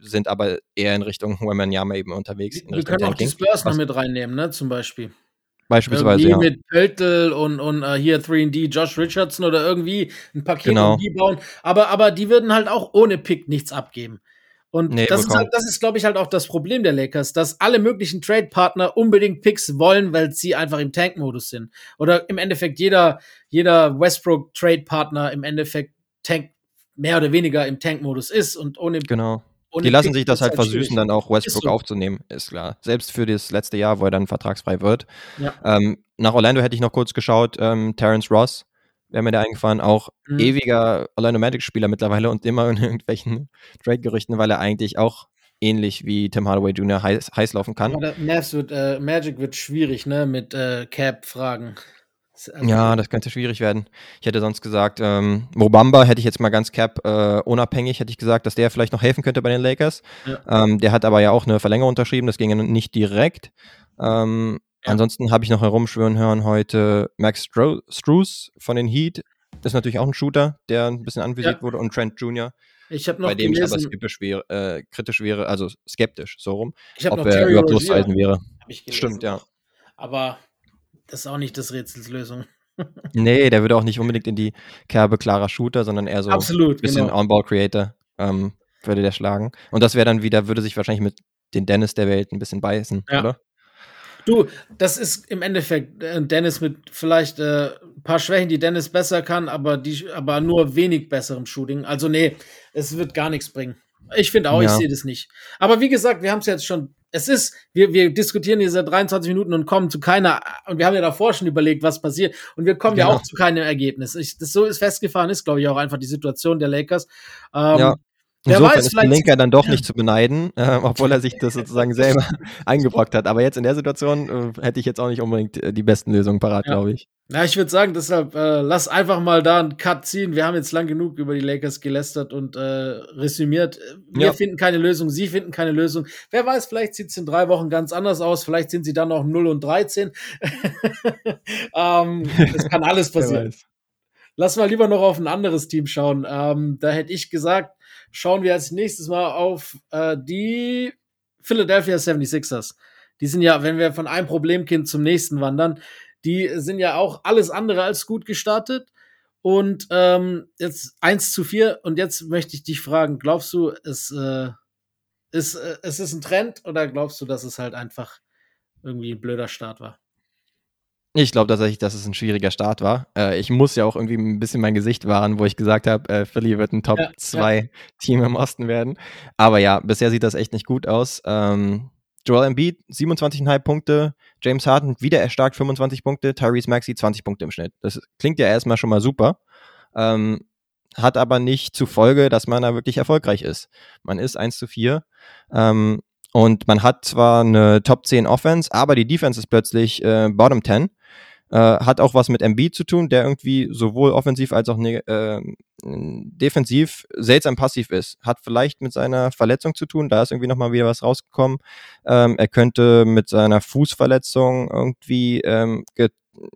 sind aber eher in Richtung Wembanyama eben unterwegs. Wir können auch die. Spurs noch mit reinnehmen, ne? Zum Beispiel. Beispielsweise, irgendwie ja. mit Pöltl und, und äh, hier 3D, Josh Richardson oder irgendwie ein Paket Genau. die bauen. Aber, aber die würden halt auch ohne Pick nichts abgeben. Und Nee, das, ist halt, das ist, glaube ich, halt auch das Problem der Lakers, dass alle möglichen Trade-Partner unbedingt Picks wollen, weil sie einfach im Tank-Modus sind. Oder im Endeffekt jeder, jeder Westbrook-Trade-Partner im Endeffekt Tank, mehr oder weniger im Tank-Modus ist und ohne, Genau. ohne Die lassen Pick sich das halt schwierig. versüßen, dann auch Westbrook so. aufzunehmen, ist klar. Selbst für das letzte Jahr, wo er dann vertragsfrei wird. Ja. Ähm, nach Orlando hätte ich noch kurz geschaut, ähm, Terrence Ross wäre mir da eingefahren, auch Mhm. ewiger Orlando Magic-Spieler mittlerweile und immer in irgendwelchen *laughs* Trade-Gerüchten, weil er eigentlich auch ähnlich wie Tim Hardaway Jr. heiß, heiß laufen kann. Wird, äh, Magic wird schwierig, ne, mit äh, Cap-Fragen. Also, Ja, das könnte schwierig werden. Ich hätte sonst gesagt, ähm, Mobamba hätte ich jetzt mal ganz cap äh, unabhängig, hätte ich gesagt, dass der vielleicht noch helfen könnte bei den Lakers. Ja. Ähm, der hat aber ja auch eine Verlängerung unterschrieben, das ging ja nicht direkt. Ähm, Ja. Ansonsten habe ich noch herumschwören hören heute Max Stro Struess von den Heat. Das ist natürlich auch ein Shooter, der ein bisschen anvisiert Ja. wurde und Trent Jr., Ich habe noch bei dem ich aber gelesen, skeptisch wäre, äh, kritisch wäre, also skeptisch, so rum, ich habe ob noch er überhaupt loszuhalten wäre. gelesen Stimmt, ja. Aber das ist auch nicht des Rätsels Lösung. *laughs* Nee, der würde auch nicht unbedingt in die Kerbe klarer Shooter, sondern eher so Absolut, bisschen genau. On-Ball-Creator ähm, würde der schlagen. Und das wäre dann wieder, würde sich wahrscheinlich mit den Dennis der Welt ein bisschen beißen, Ja. oder? Du, das ist im Endeffekt äh, Dennis mit vielleicht äh, ein paar Schwächen, die Dennis besser kann, aber, die, aber nur wenig besserem Shooting. Also nee, es wird gar nichts bringen. Ich finde auch, ja. ich sehe das nicht. Aber wie gesagt, wir haben es jetzt schon. Es ist, wir, wir diskutieren hier seit 23 Minuten und kommen zu keiner, und wir haben ja davor schon überlegt, was passiert. Und wir kommen genau. ja auch zu keinem Ergebnis. Ich, das so ist festgefahren, ist, glaube ich, auch einfach die Situation der Lakers. Ähm, ja. Insofern weiß, ist Linker dann doch nicht zu beneiden, äh, obwohl er sich das *laughs* sozusagen selber *laughs* eingebrockt hat. Aber jetzt in der Situation äh, hätte ich jetzt auch nicht unbedingt äh, die besten Lösungen parat, ja. glaube ich. Ja, ich würde sagen, deshalb äh, lass einfach mal da einen Cut ziehen. Wir haben jetzt lang genug über die Lakers gelästert und äh, resümiert. Wir ja. finden keine Lösung, sie finden keine Lösung. Wer weiß, vielleicht sieht es in drei Wochen ganz anders aus. Vielleicht sind sie dann auch 0 und 13. *laughs* ähm, das kann alles passieren. Lass mal lieber noch auf ein anderes Team schauen. Ähm, da hätte ich gesagt, schauen wir als nächstes mal auf äh, die Philadelphia 76ers. Die sind ja, wenn wir von einem Problemkind zum nächsten wandern, die sind ja auch alles andere als gut gestartet. Und ähm, jetzt 1 zu 4. Und jetzt möchte ich dich fragen, glaubst du, es, äh, ist, äh, es ist ein Trend oder glaubst du, dass es halt einfach irgendwie ein blöder Start war? Ich glaube tatsächlich, dass es ein schwieriger Start war. Äh, ich muss ja auch irgendwie ein bisschen mein Gesicht wahren, wo ich gesagt habe, äh, Philly wird ein Top 2 ja, Team im Osten werden. Aber ja, bisher sieht das echt nicht gut aus. Ähm, Joel Embiid 27,5 Punkte, James Harden wieder erstarkt 25 Punkte, Tyrese Maxey 20 Punkte im Schnitt. Das klingt ja erstmal schon mal super. Ähm, hat aber nicht zur Folge, dass man da wirklich erfolgreich ist. Man ist 1 zu 4. Ähm, und man hat zwar eine Top 10 Offense, aber die Defense ist plötzlich äh, Bottom 10. Äh, hat auch was mit MB zu tun, der irgendwie sowohl offensiv als auch äh, defensiv seltsam passiv ist. Hat vielleicht mit seiner Verletzung zu tun, da ist irgendwie nochmal wieder was rausgekommen. Ähm, er könnte mit seiner Fußverletzung irgendwie ähm,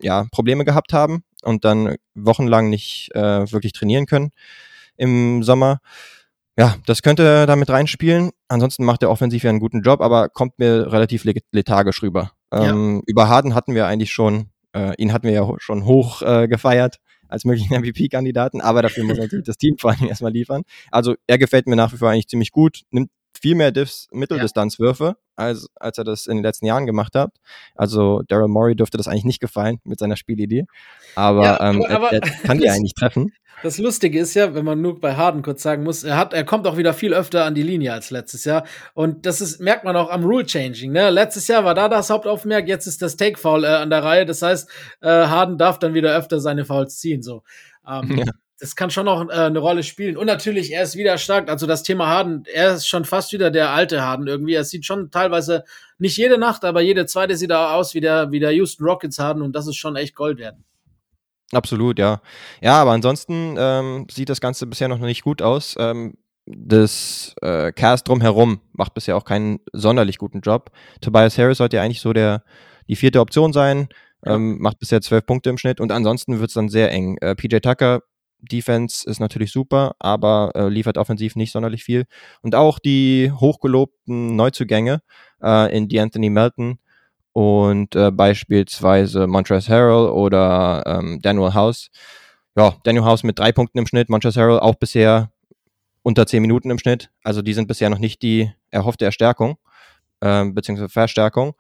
ja, Probleme gehabt haben und dann wochenlang nicht äh, wirklich trainieren können im Sommer. Ja, das könnte damit reinspielen. Ansonsten macht er offensiv ja einen guten Job, aber kommt mir relativ lethargisch rüber. Ähm, ja. Über Harden hatten wir eigentlich schon äh, ihn hatten wir ja schon hoch äh, gefeiert als möglichen *laughs* MVP-Kandidaten, aber dafür muss natürlich das Team vor allem erstmal liefern. Also er gefällt mir nach wie vor eigentlich ziemlich gut, nimmt viel mehr Diffs Mitteldistanzwürfe, als, als er das in den letzten Jahren gemacht hat. Also Daryl Morey dürfte das eigentlich nicht gefallen mit seiner Spielidee. Aber, ja, ähm, aber er, er, kann die eigentlich treffen. Das Lustige ist ja, wenn man nur bei Harden kurz sagen muss, er hat, er kommt auch wieder viel öfter an die Linie als letztes Jahr. Und das ist, merkt man auch am Rule Changing. Ne? Letztes Jahr war da das Hauptaufmerk, jetzt ist das Take Foul äh, an der Reihe. Das heißt, äh, Harden darf dann wieder öfter seine Fouls ziehen. So. Ähm, *laughs* ja das kann schon noch äh, eine Rolle spielen. Und natürlich, er ist wieder stark. Also das Thema Harden, er ist schon fast wieder der alte Harden irgendwie. Er sieht schon teilweise nicht jede Nacht, aber jede zweite sieht er aus wie der, wie der Houston Rockets Harden und das ist schon echt Gold wert. Absolut, ja. Ja, aber ansonsten ähm, sieht das Ganze bisher noch nicht gut aus. Ähm, das äh, Cast drumherum macht bisher auch keinen sonderlich guten Job. Tobias Harris sollte ja eigentlich so der die vierte Option sein. Ja. Ähm, macht bisher zwölf Punkte im Schnitt und ansonsten wird es dann sehr eng. Äh, PJ Tucker Defense ist natürlich super, aber äh, liefert offensiv nicht sonderlich viel. Und auch die hochgelobten Neuzugänge äh, in D'Anthony Melton und äh, beispielsweise Montrezl Harrell oder ähm, Daniel House. Ja, Daniel House mit drei Punkten im Schnitt, Montrezl Harrell auch bisher unter zehn Minuten im Schnitt. Also die sind bisher noch nicht die erhoffte Erstärkung, äh, beziehungsweise Verstärkung.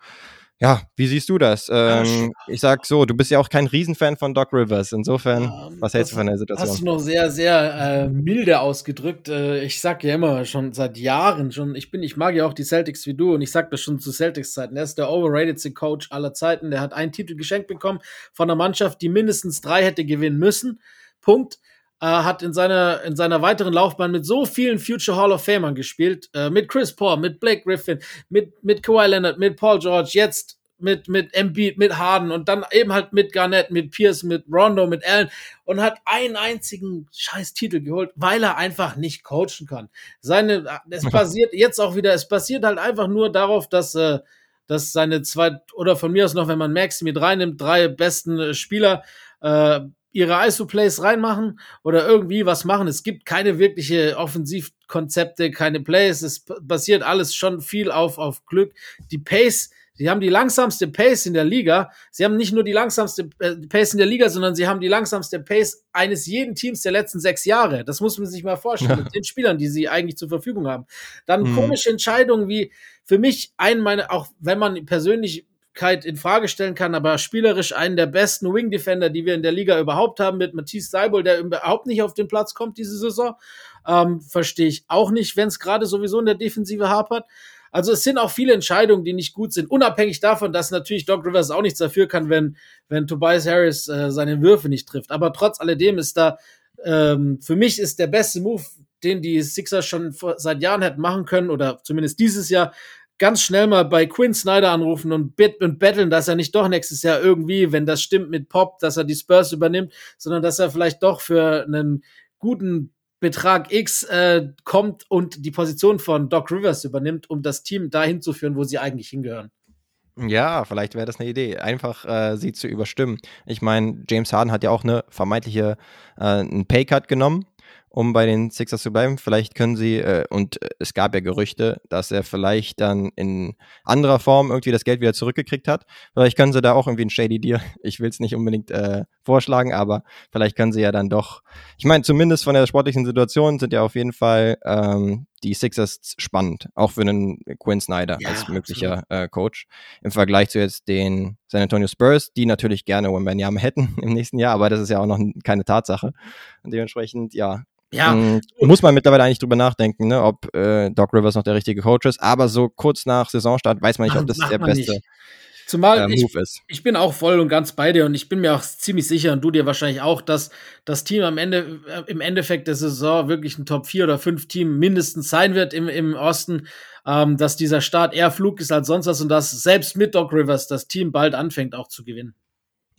Ja, wie siehst du das? Ähm, ich sag so, du bist ja auch kein Riesenfan von Doc Rivers. Insofern, ja, was hältst du von der Situation? Hast du noch sehr, sehr äh, milde ausgedrückt. Äh, ich sag ja immer schon seit Jahren schon, ich bin, ich mag ja auch die Celtics wie du und ich sag das schon zu Celtics-Zeiten. Er ist der overratedste Coach aller Zeiten. Der hat einen Titel geschenkt bekommen von einer Mannschaft, die mindestens drei hätte gewinnen müssen. Punkt äh, hat in seiner, in seiner weiteren Laufbahn mit so vielen Future Hall of Famern gespielt, äh, mit Chris Paul, mit Blake Griffin, mit, mit Kawhi Leonard, mit Paul George, jetzt mit, mit Embiid, mit Harden und dann eben halt mit Garnett, mit Pierce, mit Rondo, mit Allen und hat einen einzigen scheiß Titel geholt, weil er einfach nicht coachen kann. Seine, es *laughs* basiert jetzt auch wieder, es basiert halt einfach nur darauf, dass, äh, dass seine zwei, oder von mir aus noch, wenn man Maxi mit reinnimmt, drei besten äh, Spieler, äh, ihre ISO-Plays reinmachen oder irgendwie was machen. Es gibt keine wirkliche Offensivkonzepte, keine Plays. Es basiert alles schon viel auf, auf Glück. Die Pace, die haben die langsamste Pace in der Liga. Sie haben nicht nur die langsamste äh, Pace in der Liga, sondern sie haben die langsamste Pace eines jeden Teams der letzten sechs Jahre. Das muss man sich mal vorstellen ja. *laughs* mit den Spielern, die sie eigentlich zur Verfügung haben. Dann mhm. komische Entscheidungen wie für mich ein meine, auch wenn man persönlich in Frage stellen kann, aber spielerisch einen der besten Wing Defender, die wir in der Liga überhaupt haben, mit Matisse Seibel, der überhaupt nicht auf den Platz kommt diese Saison. Ähm, Verstehe ich auch nicht, wenn es gerade sowieso in der Defensive hapert. Also es sind auch viele Entscheidungen, die nicht gut sind, unabhängig davon, dass natürlich Doc Rivers auch nichts dafür kann, wenn, wenn Tobias Harris äh, seine Würfe nicht trifft. Aber trotz alledem ist da, ähm, für mich ist der beste Move, den die Sixers schon vor, seit Jahren hätten machen können, oder zumindest dieses Jahr, ganz schnell mal bei Quinn Snyder anrufen und, bit und betteln, dass er nicht doch nächstes Jahr irgendwie, wenn das stimmt mit Pop, dass er die Spurs übernimmt, sondern dass er vielleicht doch für einen guten Betrag X äh, kommt und die Position von Doc Rivers übernimmt, um das Team dahin zu führen, wo sie eigentlich hingehören. Ja, vielleicht wäre das eine Idee, einfach äh, sie zu überstimmen. Ich meine, James Harden hat ja auch eine vermeintliche äh, Paycut genommen um bei den Sixers zu bleiben. Vielleicht können sie, äh, und äh, es gab ja Gerüchte, dass er vielleicht dann in anderer Form irgendwie das Geld wieder zurückgekriegt hat. Vielleicht können sie da auch irgendwie ein Shady Deal, *laughs* ich will es nicht unbedingt äh, vorschlagen, aber vielleicht können sie ja dann doch, ich meine, zumindest von der sportlichen Situation sind ja auf jeden Fall ähm, die Sixers spannend, auch für einen Quinn Snyder ja, als möglicher äh, Coach. Im Vergleich zu jetzt den San Antonio Spurs, die natürlich gerne Wembanyama *laughs* hätten im nächsten Jahr, aber das ist ja auch noch keine Tatsache. Und dementsprechend, ja, ja. Ähm, muss man mittlerweile eigentlich drüber nachdenken, ne, ob äh, Doc Rivers noch der richtige Coach ist. Aber so kurz nach Saisonstart weiß man nicht, ob das der beste nicht. Zumal äh, ich, ich, bin auch voll und ganz bei dir und ich bin mir auch ziemlich sicher und du dir wahrscheinlich auch, dass das Team am Ende, äh, im Endeffekt der Saison wirklich ein Top 4 oder 5 Team mindestens sein wird im, im Osten, ähm, dass dieser Start eher Flug ist als sonst was und dass selbst mit Doc Rivers das Team bald anfängt auch zu gewinnen.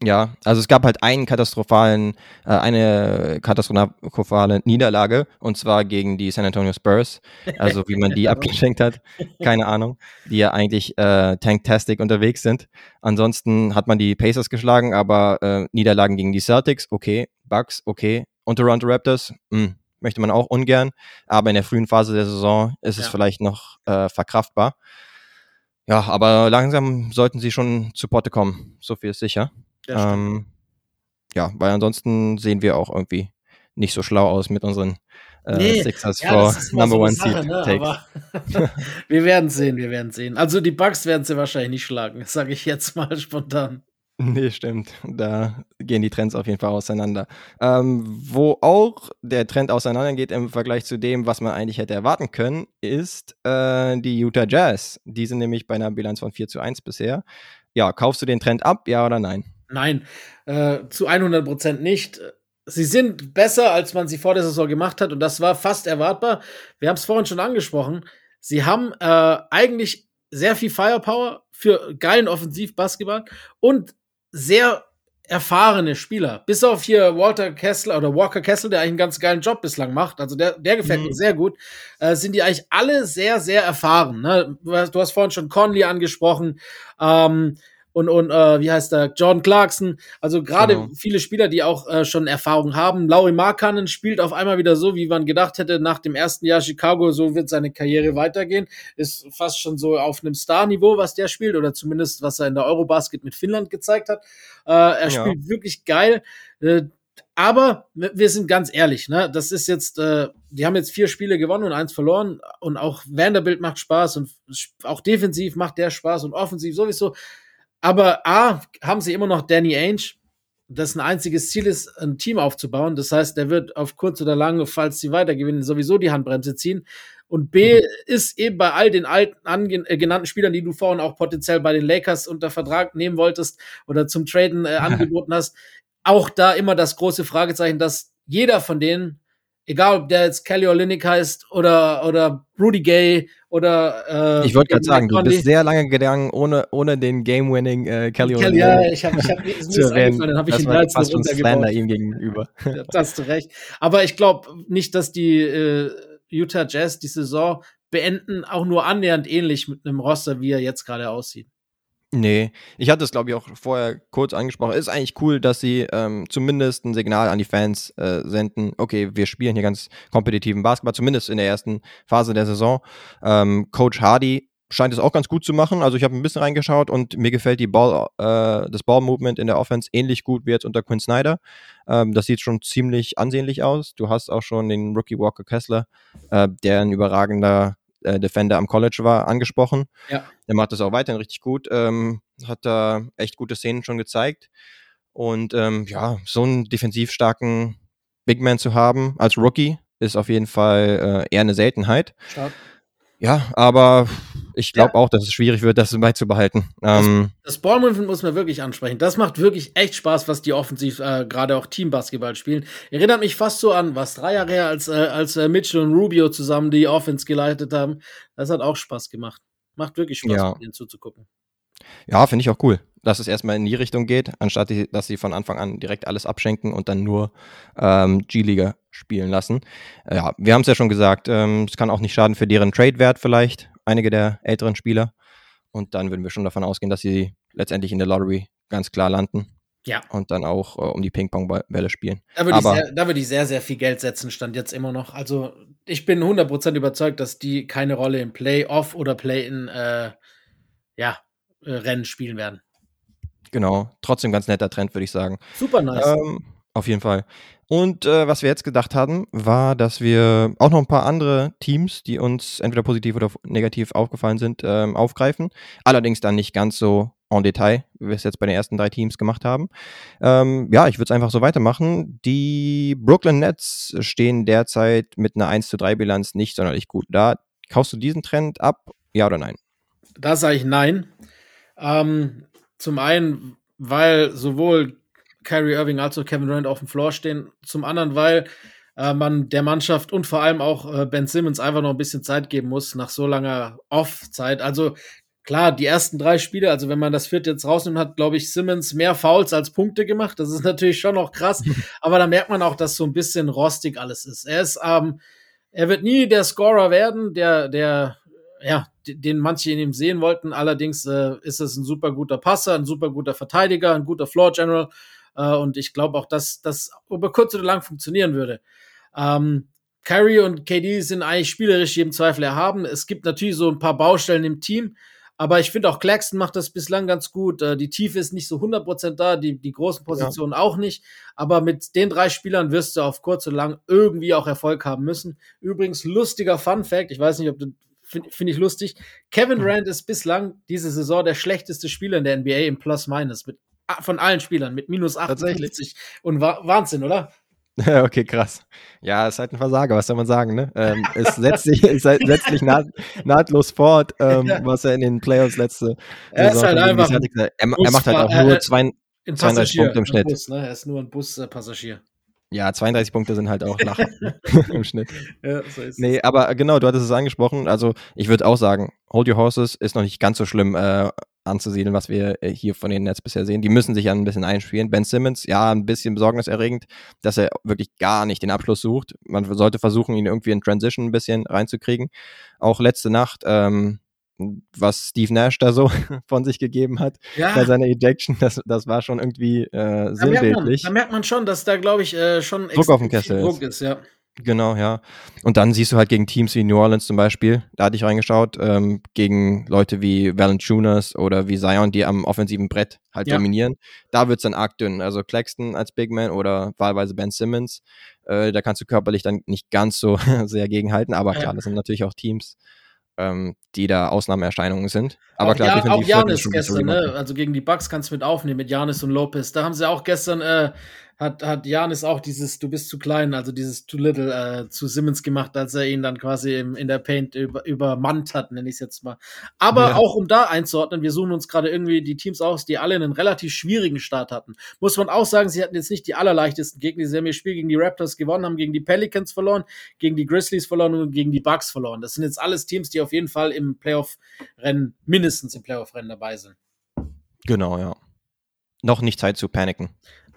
Ja, also es gab halt einen katastrophalen, äh, eine katastrophale Niederlage und zwar gegen die San Antonio Spurs. Also wie man die *laughs* abgeschenkt hat, keine Ahnung, die ja eigentlich äh, Tanktastic unterwegs sind. Ansonsten hat man die Pacers geschlagen, aber äh, Niederlagen gegen die Celtics, okay, Bucks, okay, und Toronto Raptors, mh, hm, möchte man auch ungern, aber in der frühen Phase der Saison ist es vielleicht noch äh, verkraftbar. Ja, aber langsam sollten sie schon zu Potte kommen, so viel ist sicher. Ähm, ja, weil ansonsten sehen wir auch irgendwie nicht so schlau aus mit unseren äh, nee, Sixers ja, for Number so One Seed ne? *laughs* wir werden sehen, wir werden sehen. Also die Bugs werden sie wahrscheinlich nicht schlagen, *laughs* sage ich jetzt mal spontan. Nee, stimmt. Da gehen die Trends auf jeden Fall auseinander. Ähm, wo auch der Trend auseinandergeht im Vergleich zu dem, was man eigentlich hätte erwarten können, ist äh, die Utah Jazz. Die sind nämlich bei einer Bilanz von 4 zu 1 bisher. Ja, kaufst du den Trend ab, ja oder nein? Nein, äh, zu 100 Prozent nicht. Sie sind besser, als man sie vor der Saison gemacht hat und das war fast erwartbar. Wir haben es vorhin schon angesprochen. Sie haben äh, eigentlich sehr viel Firepower für geilen Offensivbasketball und sehr erfahrene Spieler. Bis auf hier Walter Kessler oder Walker Kessler, der eigentlich einen ganz geilen Job bislang macht. Also der, der gefällt mhm. mir sehr gut. Äh, sind die eigentlich alle sehr, sehr erfahren. Ne? Du, hast, vorhin schon Conley angesprochen. Ähm, und, und äh, wie heißt der, Jordan Clarkson. Also gerade genau. viele Spieler, die auch äh, schon Erfahrung haben. Laurie Markkanen spielt auf einmal wieder so, wie man gedacht hätte, nach dem ersten Jahr Chicago, so wird seine Karriere weitergehen. Ist fast schon so auf einem Star-Niveau, was der spielt, oder zumindest was er in der Eurobasket mit Finnland gezeigt hat. Äh, er spielt wirklich geil. Äh, aber wir sind ganz ehrlich, ne? Das ist jetzt, äh, die haben jetzt vier Spiele gewonnen und eins verloren. Und auch Vanderbilt macht Spaß und auch defensiv macht der Spaß und offensiv sowieso. Aber A, haben sie immer noch Danny Ainge, dessen einziges Ziel ist, ein Team aufzubauen. Das heißt, der wird auf kurz oder lang, falls sie weitergewinnen, sowieso die Handbremse ziehen. Und B mhm. ist eben bei all den alten äh, genannten Spielern, die du vorhin auch potenziell bei den Lakers unter Vertrag nehmen wolltest oder zum Traden äh, angeboten hast, auch da immer das große Fragezeichen, dass jeder von denen egal ob der jetzt Kelly Olynyk heißt oder, oder Rudy Gay oder äh, Ich wollte gerade sagen, du bist sehr lange gegangen, ohne, ohne den Game-Winning äh, Kelly Olynyk Ja, ich habe ich hab, mir ist dann habe ich ihn da jetzt fast schon Slander ihm gegenüber. *laughs* da hast du recht. Aber ich glaube nicht, dass die äh, Utah Jazz die Saison beenden, auch nur annähernd ähnlich mit einem Roster, wie er jetzt gerade aussieht. Nee, ich hatte es, glaube ich, auch vorher kurz angesprochen. Ist eigentlich cool, dass sie ähm, zumindest ein Signal an die Fans äh, senden. Okay, wir spielen hier ganz kompetitiven Basketball, zumindest in der ersten Phase der Saison. Ähm, Coach Hardy scheint es auch ganz gut zu machen. Also ich habe ein bisschen reingeschaut und mir gefällt die Ball, äh, das Ball-Movement in der Offense ähnlich gut wie jetzt unter Quinn Snyder. Ähm, das sieht schon ziemlich ansehnlich aus. Du hast auch schon den Rookie Walker Kessler, äh, der ein überragender äh, Defender am College war, angesprochen. Ja. Der macht das auch weiterhin richtig gut. Ähm, hat da echt gute Szenen schon gezeigt. Und ähm, ja, so einen defensiv starken Big Man zu haben als Rookie ist auf jeden Fall äh, eher eine Seltenheit. Stark. Ja, aber ich glaube auch, dass es schwierig wird, das beizubehalten. Ähm, Das Ballmovement muss man wirklich ansprechen. Das macht wirklich echt Spaß, was die offensiv äh, gerade auch Teambasketball spielen. Erinnert mich fast so an, was drei Jahre her, als, äh, als äh, Mitchell und Rubio zusammen die Offense geleitet haben. Das hat auch Spaß gemacht. Macht wirklich Spaß, Ja. mit denen zuzugucken. Ja, finde ich auch cool, dass es erstmal in die Richtung geht, anstatt die, dass sie von Anfang an direkt alles abschenken und dann nur ähm, G-Liga spielen lassen. Ja, wir haben es ja schon gesagt, ähm, es kann auch nicht schaden für deren Trade-Wert vielleicht, einige der älteren Spieler. Und dann würden wir schon davon ausgehen, dass sie letztendlich in der Lottery ganz klar landen Ja. und dann auch äh, um die Ping-Pong-Bälle spielen. Da würde ich, sehr- da würde ich sehr, sehr viel Geld setzen, stand jetzt immer noch. Also ich bin 100% überzeugt, dass die keine Rolle im Play-Off oder Play-In äh, ja, äh, Rennen spielen werden. Genau, trotzdem ganz netter Trend, würde ich sagen. Super nice. Ähm, auf jeden Fall. Und äh, was wir jetzt gedacht hatten, war, dass wir auch noch ein paar andere Teams, die uns entweder positiv oder negativ aufgefallen sind, ähm, aufgreifen. Allerdings dann nicht ganz so en Detail, wie wir es jetzt bei den ersten drei Teams gemacht haben. Ähm, ja, ich würde es einfach so weitermachen. Die Brooklyn Nets stehen derzeit mit einer 1 zu 3 Bilanz nicht sonderlich gut da. Kaufst du diesen Trend ab? Ja oder nein? Da sage ich nein. Ähm, zum einen, weil sowohl Kyrie Irving als auch Kevin Durant auf dem Floor stehen. Zum anderen, weil äh, man der Mannschaft und vor allem auch äh, Ben Simmons einfach noch ein bisschen Zeit geben muss nach so langer Off-Zeit. Also klar, die ersten drei Spiele, also wenn man das vierte jetzt rausnimmt, hat, glaube ich, Simmons mehr Fouls als Punkte gemacht. Das ist *laughs* natürlich schon noch krass. *laughs* aber da merkt man auch, dass so ein bisschen rostig alles ist. Er ist, ähm, er wird nie der Scorer werden, der, der, ja, den manche in ihm sehen wollten. Allerdings äh, ist es ein super guter Passer, ein super guter Verteidiger, ein guter Floor General. Äh, und ich glaube auch, dass das über kurz oder lang funktionieren würde. Ähm, Kyrie und KD sind eigentlich spielerisch jedem Zweifel erhaben. Es gibt natürlich so ein paar Baustellen im Team, aber ich finde auch Claxton macht das bislang ganz gut. Äh, die Tiefe ist nicht so 100% da, die, die großen Positionen auch nicht. Aber mit den drei Spielern wirst du auf kurz oder lang irgendwie auch Erfolg haben müssen. Übrigens, lustiger Fun Fact, ich weiß nicht, ob du finde find ich lustig. Kevin Durant ist bislang diese Saison der schlechteste Spieler in der NBA im Plus-Minus mit von allen Spielern mit minus 58 und wa Wahnsinn, oder? *laughs* okay, krass. Ja, ist halt ein Versager, was soll man sagen, ne? Ähm, es *laughs* setzt sich, es setzt sich naht, nahtlos fort, ähm, was er in den Playoffs letzte Er ist halt einfach hatte. er, er macht halt auch er- nur er- zwei, Ein 32 Passagier, Punkte im Schnitt. Bus, ne? Er ist nur ein Buspassagier. ja, 32 Punkte sind halt auch *laughs* lach im Schnitt. ja, so ist Nee, aber genau, du hattest es angesprochen. Also ich würde auch sagen, Hold Your Horses ist noch nicht ganz so schlimm äh, anzusiedeln, was wir äh, hier von den Nets bisher sehen. Die müssen sich ja ein bisschen einspielen. Ben Simmons, ja, ein bisschen besorgniserregend, dass er wirklich gar nicht den Abschluss sucht. Man sollte versuchen, ihn irgendwie in Transition ein bisschen reinzukriegen. Auch letzte Nacht, ähm, was Steve Nash da so *laughs* von sich gegeben hat Ja, bei seiner Ejection, das, das war schon irgendwie äh, da merkt, man, sinnbildlich. da merkt man schon, dass da, glaube ich, äh, schon Druck auf dem Kessel Druck ist, ja. Genau, ja. Und dann siehst du halt gegen Teams wie New Orleans zum Beispiel, da hatte ich reingeschaut, ähm, gegen Leute wie Valanciunas oder wie Zion, die am offensiven Brett halt Ja. dominieren. Da wird's dann arg dünn. Also Claxton als Big Man oder wahlweise Ben Simmons, äh, da kannst du körperlich dann nicht ganz so *laughs* sehr gegenhalten. Aber Ja. klar, das sind natürlich auch Teams, ähm, die da Ausnahmeerscheinungen sind. Aber auch, klar, ja, auch Janis gestern, ne? Also gegen die Bucks kannst du mit aufnehmen, mit Janis und Lopez. Da haben sie auch gestern, äh, hat, hat Janis auch dieses Du bist zu klein, also dieses Too Little äh, zu Simmons gemacht, als er ihn dann quasi im, in der Paint über, übermannt hat, nenne ich es jetzt mal. Aber Ja. auch um da einzuordnen, wir suchen uns gerade irgendwie die Teams aus, die alle einen relativ schwierigen Start hatten. Muss man auch sagen, sie hatten jetzt nicht die allerleichtesten Gegner. Sie haben ihr Spiel gegen die Raptors gewonnen, haben gegen die Pelicans verloren, gegen die Grizzlies verloren und gegen die Bucks verloren. Das sind jetzt alles Teams, die auf jeden Fall im Playoff-Rennen, mindestens im Playoff-Rennen dabei sind. Genau, ja. Noch nicht Zeit zu paniken.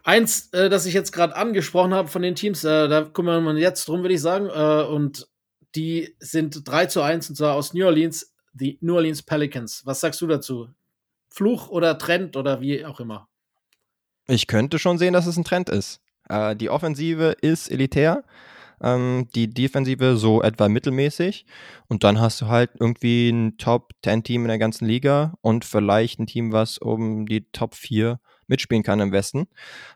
Eins, äh, das ich jetzt gerade angesprochen habe von den Teams, äh, da kümmern wir jetzt drum, würde ich sagen. Äh, und die sind 3 zu 1 und zwar aus New Orleans, die New Orleans Pelicans. Was sagst du dazu? Fluch oder Trend oder wie auch immer? Ich könnte schon sehen, dass es ein Trend ist. Äh, die Offensive ist elitär, ähm, die Defensive so etwa mittelmäßig. Und dann hast du halt irgendwie ein Top-10-Team in der ganzen Liga und vielleicht ein Team, was um die Top 4 mitspielen kann im Westen.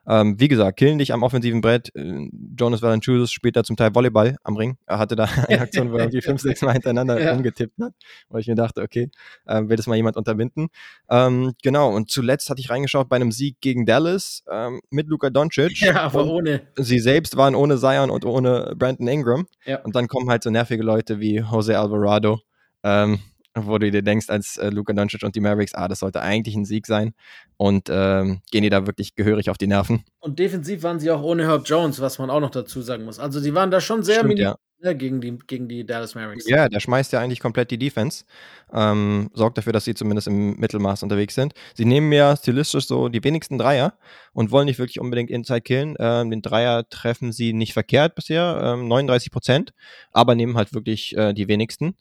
Ähm, wie gesagt, killen dich am offensiven Brett. Äh, Jonas Valanciunas spielt da zum Teil Volleyball am Ring. Er hatte da *laughs* eine Aktion, wo er irgendwie fünf, sechs Mal hintereinander ja. umgetippt hat, wo ich mir dachte, okay, äh, will das mal jemand unterbinden. Ähm, genau, und zuletzt hatte ich reingeschaut bei einem Sieg gegen Dallas ähm, mit Luka Doncic. Ja, aber ohne. Sie selbst waren ohne Zion und ohne Brandon Ingram. Ja. Und dann kommen halt so nervige Leute wie Jose Alvarado. Ähm, wo du dir denkst als äh, Luka Doncic und die Mavericks, ah, das sollte eigentlich ein Sieg sein und ähm, gehen die da wirklich gehörig auf die Nerven. Und defensiv waren sie auch ohne Herb Jones, was man auch noch dazu sagen muss. Also sie waren da schon sehr Stimmt, ja. Ne, gegen, die, gegen die Dallas Mavericks. Ja, der schmeißt ja eigentlich komplett die Defense, ähm, sorgt dafür, dass sie zumindest im Mittelmaß unterwegs sind. Sie nehmen ja stilistisch so die wenigsten Dreier und wollen nicht wirklich unbedingt Inside killen. Ähm, den Dreier treffen sie nicht verkehrt bisher, ähm, 39 Prozent, aber nehmen halt wirklich äh, die wenigsten.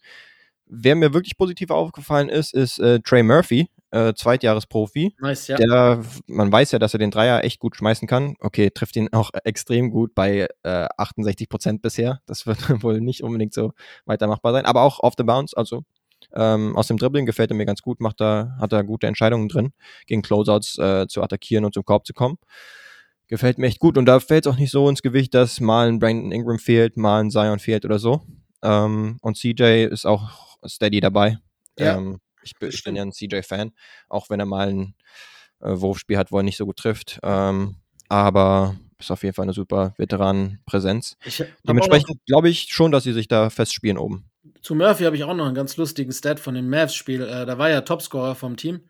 Wer mir wirklich positiv aufgefallen ist, ist äh, Trey Murphy, äh, Zweitjahresprofi. Nice, ja. Der, man weiß ja, dass er den Dreier echt gut schmeißen kann. Okay, trifft ihn auch extrem gut bei äh, 68 Prozent bisher. Das wird *laughs* wohl nicht unbedingt so weitermachbar sein. Aber auch off the bounce, also ähm, aus dem Dribbling gefällt er mir ganz gut, macht da, hat er gute Entscheidungen drin, gegen Closeouts äh, zu attackieren und zum Korb zu kommen. Gefällt mir echt gut. Und da fällt es auch nicht so ins Gewicht, dass mal ein Brandon Ingram fehlt, mal ein Zion fehlt oder so. Ähm, und CJ ist auch steady dabei. Ja, ähm, ich, ich bin ja ein CJ-Fan, auch wenn er mal ein äh, Wurfspiel hat, wo er nicht so gut trifft. Ähm, aber ist auf jeden Fall eine super Veteranenpräsenz. Dementsprechend glaube ich schon, dass sie sich da festspielen oben. Zu Murphy habe ich auch noch einen ganz lustigen Stat von dem Mavs-Spiel. Äh, da war er Topscorer vom Team.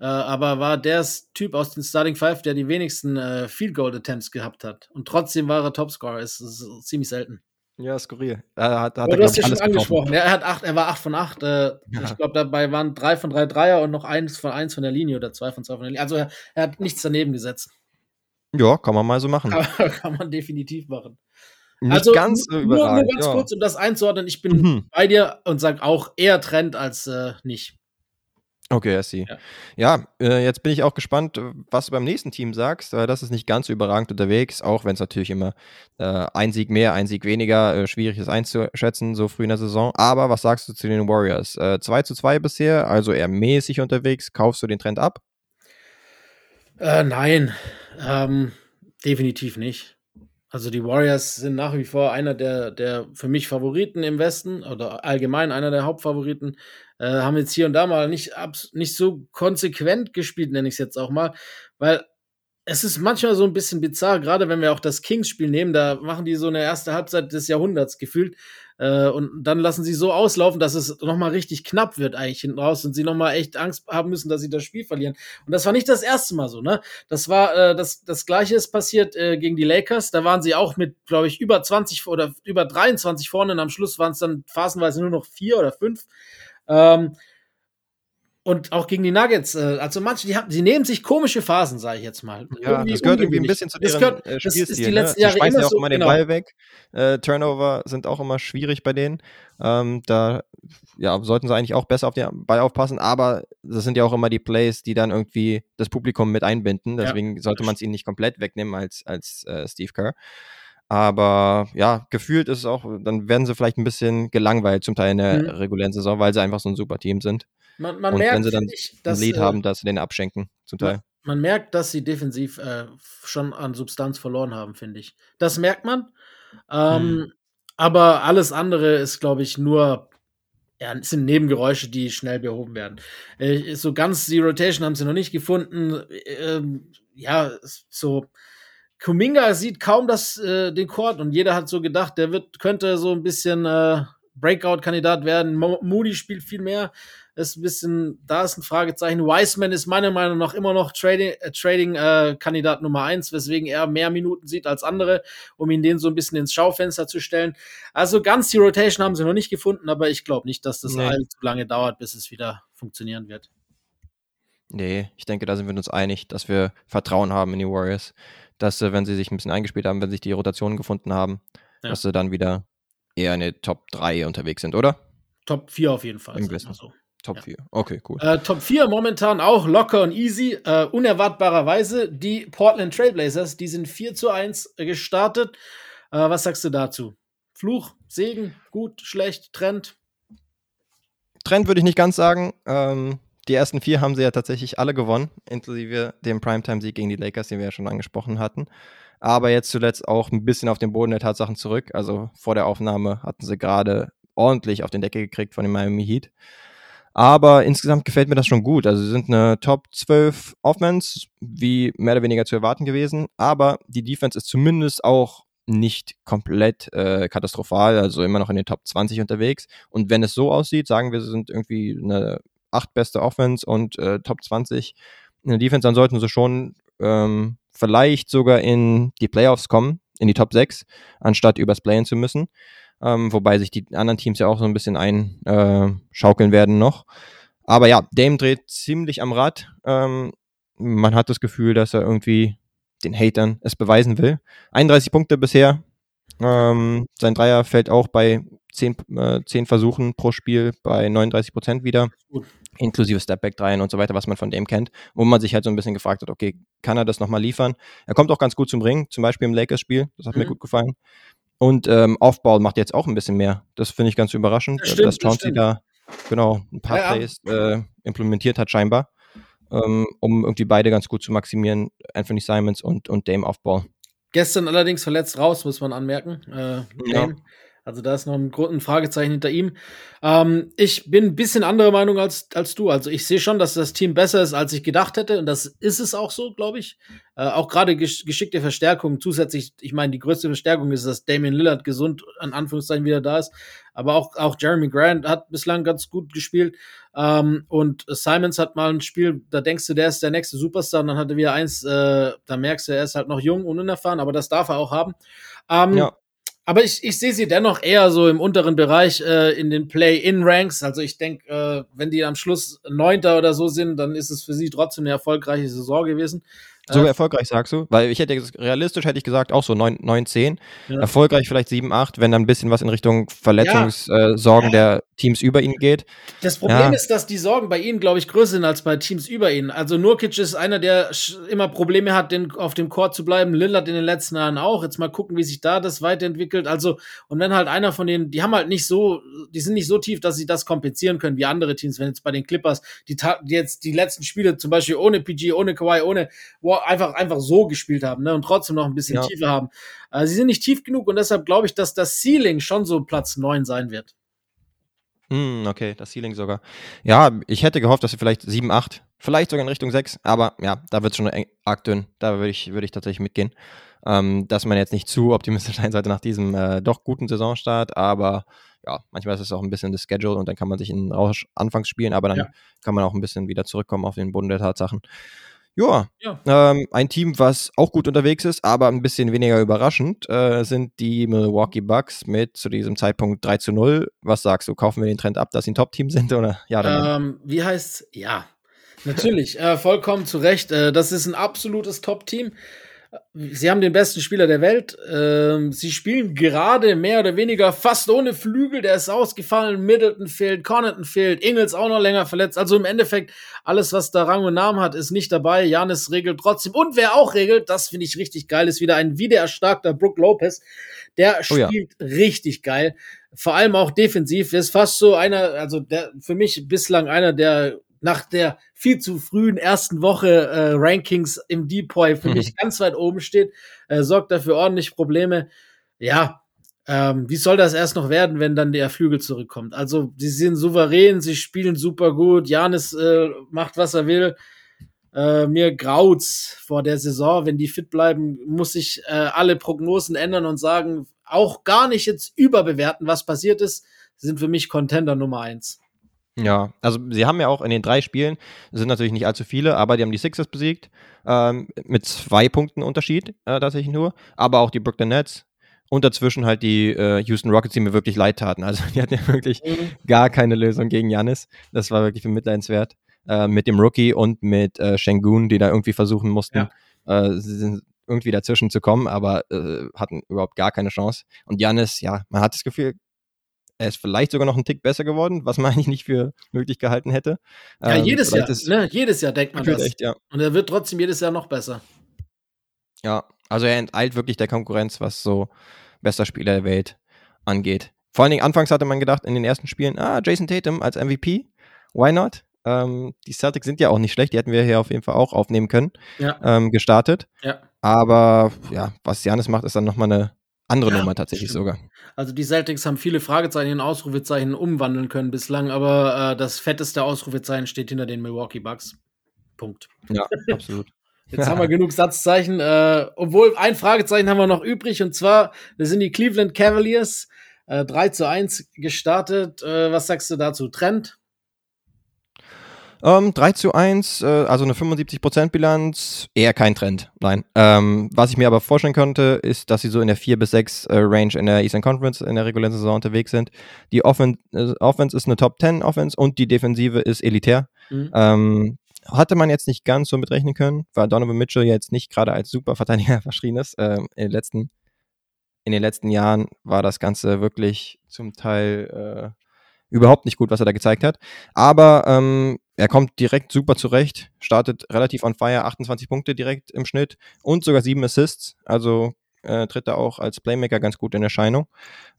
Äh, aber war der Typ aus den Starting Five, der die wenigsten äh, Field Goal Attempts gehabt hat. Und trotzdem war er Topscorer. Ist, ist ziemlich selten. Ja, skurril. Er hat, hat er, du hast ja schon angesprochen. Ja, er, hat acht, er war 8 von 8. Äh, ja. Ich glaube, dabei waren 3 von 3 Dreier und noch 1 von 1 von der Linie oder 2 von 2 von der Linie. Also er, er, hat nichts daneben gesetzt. Ja, kann man mal so machen. kann man *laughs* definitiv machen. Nicht also, ganz nur, nur ganz ja. kurz, um das einzuordnen. Ich bin mhm. bei dir und sage auch eher Trend als äh, nicht. Okay, I see. Ja, ja äh, jetzt bin ich auch gespannt, was du beim nächsten Team sagst. Weil das ist nicht ganz so überragend unterwegs, auch wenn es natürlich immer äh, ein Sieg mehr, ein Sieg weniger äh, schwierig ist einzuschätzen, so früh in der Saison. Aber was sagst du zu den Warriors? Äh, 2 zu 2 bisher, also eher mäßig unterwegs. Kaufst du den Trend ab? Äh, nein, ähm, definitiv nicht. Also die Warriors sind nach wie vor einer der, der für mich Favoriten im Westen oder allgemein einer der Hauptfavoriten. Äh, haben jetzt hier und da mal nicht, nicht so konsequent gespielt, nenne ich es jetzt auch mal, weil es ist manchmal so ein bisschen bizarr, gerade wenn wir auch das Kings-Spiel nehmen, da machen die so eine erste Halbzeit des Jahrhunderts gefühlt. Äh, und dann lassen sie so auslaufen, dass es nochmal richtig knapp wird eigentlich hinten raus und sie nochmal echt Angst haben müssen, dass sie das Spiel verlieren. Und das war nicht das erste Mal so, ne? Das war, äh, das, das gleiche ist passiert äh, gegen die Lakers. Da waren sie auch mit, glaube ich, über 20 oder über 23 vorne und am Schluss waren es dann phasenweise nur noch vier oder fünf. Ähm, und auch gegen die Nuggets, äh, also manche, die, haben, die nehmen sich komische Phasen, sage ich jetzt mal. Ja, irgendwie das gehört irgendwie ein bisschen zu deren gehört, äh, Spielstil. Das ist die letzten ne? Jahre schmeißen ja auch so, immer den genau. Ball weg. Äh, Turnover sind auch immer schwierig bei denen. Ähm, da ja, sollten sie eigentlich auch besser auf den Ball aufpassen, aber das sind ja auch immer die Plays, die dann irgendwie das Publikum mit einbinden. Deswegen ja, sollte man es ihnen nicht komplett wegnehmen als, als äh, Steve Kerr. Aber ja, gefühlt ist es auch, dann werden sie vielleicht ein bisschen gelangweilt zum Teil in der mhm. regulären Saison, weil sie einfach so ein super Team sind. Man, man und merkt, wenn sie dann ich, dass, ein Lead äh, haben, dass sie den abschenken, zum Teil. Man, man merkt, dass sie defensiv äh, schon an Substanz verloren haben, finde ich. Das merkt man. Ähm, hm. Aber alles andere ist, glaube ich, nur ja, sind Nebengeräusche, die schnell behoben werden. Äh, so ganz die Rotation haben sie noch nicht gefunden. Ähm, ja, so. Kuminga sieht kaum das, äh, den Court und jeder hat so gedacht, der wird, könnte so ein bisschen äh, Breakout-Kandidat werden. Mo Moody spielt viel mehr ist ein bisschen, da ist ein Fragezeichen. Wiseman ist meiner Meinung nach immer noch Trading, äh, Trading äh, Nummer eins, weswegen er mehr Minuten sieht als andere, um ihn den so ein bisschen ins Schaufenster zu stellen. Also ganz die Rotation haben sie noch nicht gefunden, aber ich glaube nicht, dass das nee. allzu lange dauert, bis es wieder funktionieren wird. Nee, ich denke, da sind wir uns einig, dass wir Vertrauen haben in die Warriors, dass äh, wenn sie sich ein bisschen eingespielt haben, wenn sich die Rotationen gefunden haben, ja. dass sie dann wieder eher eine Top 3 unterwegs sind, oder? Top 4 auf jeden Fall. So. Top 4. Okay, cool. Äh, Top 4 momentan auch locker und easy. Äh, unerwartbarerweise die Portland Trailblazers, die sind 4 zu 1 gestartet. Äh, was sagst du dazu? Fluch, Segen, gut, schlecht, Trend? Trend würde ich nicht ganz sagen. Ähm, die ersten vier haben sie ja tatsächlich alle gewonnen, inklusive dem Primetime-Sieg gegen die Lakers, den wir ja schon angesprochen hatten. Aber jetzt zuletzt auch ein bisschen auf den Boden der Tatsachen zurück. Also vor der Aufnahme hatten sie gerade ordentlich auf den Deckel gekriegt von dem Miami Heat. Aber insgesamt gefällt mir das schon gut. Also sie sind eine Top 12 Offense, wie mehr oder weniger zu erwarten gewesen. Aber die Defense ist zumindest auch nicht komplett äh, katastrophal, also immer noch in den Top 20 unterwegs. Und wenn es so aussieht, sagen wir, sie sind irgendwie eine acht beste Offense und äh, Top 20 in der Defense, dann sollten sie schon ähm, vielleicht sogar in die Playoffs kommen, in die Top 6, anstatt übers Playen zu müssen. Ähm, wobei sich die anderen Teams ja auch so ein bisschen einschaukeln äh, werden noch. Aber ja, Dame dreht ziemlich am Rad. Ähm, man hat das Gefühl, dass er irgendwie den Hatern es beweisen will. 31 Punkte bisher. Ähm, sein Dreier fällt auch bei 10, äh, 10 Versuchen pro Spiel bei 39 Prozent wieder. Gut. Inklusive Stepback-Dreien und so weiter, was man von dem kennt. Wo man sich halt so ein bisschen gefragt hat, okay, kann er das nochmal liefern? Er kommt auch ganz gut zum Ring, zum Beispiel im Lakers-Spiel. Das hat mhm. mir gut gefallen. Und ähm, Aufbau macht jetzt auch ein bisschen mehr. Das finde ich ganz überraschend, das stimmt, dass Chauncey da genau ein paar ja, Plays äh, implementiert hat scheinbar ähm, um irgendwie beide ganz gut zu maximieren, Anthony Simons und, und Dame Aufbau. Gestern allerdings verletzt raus, muss man anmerken. Äh, ja. Also da ist noch ein, ein Fragezeichen hinter ihm. Ähm, ich bin ein bisschen anderer Meinung als, als du. Also ich sehe schon, dass das Team besser ist, als ich gedacht hätte. Und das ist es auch so, glaube ich. Äh, auch gerade gesch geschickte Verstärkung. Zusätzlich, ich meine, die größte Verstärkung ist, dass Damian Lillard gesund, an Anführungszeichen, wieder da ist. Aber auch, auch Jeremy Grant hat bislang ganz gut gespielt. Ähm, und Simons hat mal ein Spiel, da denkst du, der ist der nächste Superstar. Und dann hatte wieder eins, äh, da merkst du, er ist halt noch jung und unerfahren, aber das darf er auch haben. Ähm, ja. Aber ich, ich sehe sie dennoch eher so im unteren Bereich äh, in den Play-In-Ranks. Also ich denke, äh, wenn die am Schluss Neunter oder so sind, dann ist es für sie trotzdem eine erfolgreiche Saison gewesen. So äh, erfolgreich sagst du? Weil ich hätte realistisch hätte ich gesagt auch so 9, 9 10. Ja. Erfolgreich vielleicht 7, 8, wenn dann ein bisschen was in Richtung Verletzungssorgen ja. äh, der Teams über ihn geht. Das Problem ist, dass die Sorgen bei ihnen, glaube ich, größer sind als bei Teams über ihnen. Also Nurkic ist einer, der immer Probleme hat, den, auf dem Court zu bleiben. Lillard in den letzten Jahren auch. Jetzt mal gucken, wie sich da das weiterentwickelt. Also, und wenn halt einer von denen, die haben halt nicht so, die sind nicht so tief, dass sie das kompensieren können wie andere Teams. Wenn jetzt bei den Clippers, die, die jetzt die letzten Spiele zum Beispiel ohne PG, ohne Kawhi, ohne einfach, einfach so gespielt haben, ne, und trotzdem noch ein bisschen ja. Tiefe haben. Äh, sie sind nicht tief genug und deshalb glaube ich, dass das Ceiling schon so Platz 9 sein wird. Hm, okay, das Ceiling sogar. Ja, ich hätte gehofft, dass sie vielleicht 7, 8, vielleicht sogar in Richtung 6, aber ja, da wird es schon arg dünn. Da würde ich, würd ich tatsächlich mitgehen. Ähm, dass man jetzt nicht zu optimistisch *laughs* sein sollte nach diesem äh, doch guten Saisonstart, aber ja, manchmal ist es auch ein bisschen das Schedule und dann kann man sich in Rausch anfangs spielen, aber dann ja. kann man auch ein bisschen wieder zurückkommen auf den Boden der Tatsachen. Ja, ja. Ähm, ein Team, was auch gut unterwegs ist, aber ein bisschen weniger überraschend, äh, sind die Milwaukee Bucks mit zu diesem Zeitpunkt 3 zu 0. Was sagst du? Kaufen wir den Trend ab, dass sie ein Top-Team sind oder ja? Ähm, wie heißt Ja, natürlich, äh, vollkommen zu Recht. Äh, das ist ein absolutes Top-Team. Sie haben den besten Spieler der Welt. Ähm, sie spielen gerade mehr oder weniger fast ohne Flügel. Der ist ausgefallen. Middleton fehlt, Connaughton fehlt, Ingels auch noch länger verletzt. Also im Endeffekt, alles, was da Rang und Namen hat, ist nicht dabei. Janis regelt trotzdem. Und wer auch regelt, das finde ich richtig geil, ist wieder ein wiedererstarkter Brook Lopez. Der spielt oh ja. richtig geil. Vor allem auch defensiv. Ist fast so einer, also der, für mich bislang einer der nach der viel zu frühen ersten Woche äh, Rankings im Depoy für mich ganz weit oben steht, äh, sorgt dafür ordentlich Probleme. Ja, ähm, wie soll das erst noch werden, wenn dann der Flügel zurückkommt? Also, sie sind souverän, sie spielen super gut, Janis äh, macht, was er will. Äh, mir graut's vor der Saison, wenn die fit bleiben, muss ich äh, alle Prognosen ändern und sagen, auch gar nicht jetzt überbewerten, was passiert ist. Sind für mich Contender Nummer eins. Ja, also sie haben ja auch in den drei Spielen, sind natürlich nicht allzu viele, aber die haben die Sixers besiegt, ähm, mit zwei Punkten Unterschied äh, tatsächlich nur, aber auch die Brooklyn Nets und dazwischen halt die äh, Houston Rockets, die mir wirklich leid taten. Also die hatten ja *laughs* wirklich mhm. gar keine Lösung gegen Janis. Das war wirklich bemitleidenswert. Äh, mit dem Rookie und mit äh, Shengun, die da irgendwie versuchen mussten, ja. äh, sie sind irgendwie dazwischen zu kommen, aber äh, hatten überhaupt gar keine Chance. Und Janis, ja, man hat das Gefühl, er ist vielleicht sogar noch einen Tick besser geworden, was man *laughs* eigentlich nicht für möglich gehalten hätte. Ja, ähm, jedes Jahr, ne? Jedes Jahr denkt man das. Echt, ja. Und er wird trotzdem jedes Jahr noch besser. Ja, also er enteilt wirklich der Konkurrenz, was so bester Spieler der Welt angeht. Vor allen Dingen anfangs hatte man gedacht in den ersten Spielen, ah, Jason Tatum als MVP, why not? Ähm, die Celtics sind ja auch nicht schlecht, die hätten wir hier auf jeden Fall auch aufnehmen können, Ja. ähm, gestartet. Ja. Aber ja, was Janis macht, ist dann nochmal eine andere Ja, Nummer tatsächlich stimmt. sogar. Also die Celtics haben viele Fragezeichen in Ausrufezeichen umwandeln können bislang, aber äh, das fetteste Ausrufezeichen steht hinter den Milwaukee Bucks. Punkt. Ja, *laughs* absolut. Jetzt haben wir *laughs* genug Satzzeichen. Äh, obwohl ein Fragezeichen haben wir noch übrig und zwar, das sind die Cleveland Cavaliers. Äh, 3 zu 1 gestartet. Äh, was sagst du dazu? Trend? Ähm, 3 zu 1, äh, also eine 75% Bilanz, eher kein Trend, nein. Ähm, was ich mir aber vorstellen könnte, ist, dass sie so in der 4 bis 6 äh, Range in der Eastern Conference in der regulären Saison unterwegs sind. Die Offen äh, Offense ist eine Top 10 Offense und die Defensive ist elitär. Mhm. Ähm, hatte man jetzt nicht ganz so mitrechnen können, weil Donovan Mitchell jetzt nicht gerade als Superverteidiger *laughs* verschrien ist. Ähm, in, den letzten, in den letzten Jahren war das Ganze wirklich zum Teil äh, überhaupt nicht gut, was er da gezeigt hat. Aber ähm, er kommt direkt super zurecht, startet relativ on fire, 28 Punkte direkt im Schnitt und sogar sieben Assists. Also äh, tritt er auch als Playmaker ganz gut in Erscheinung.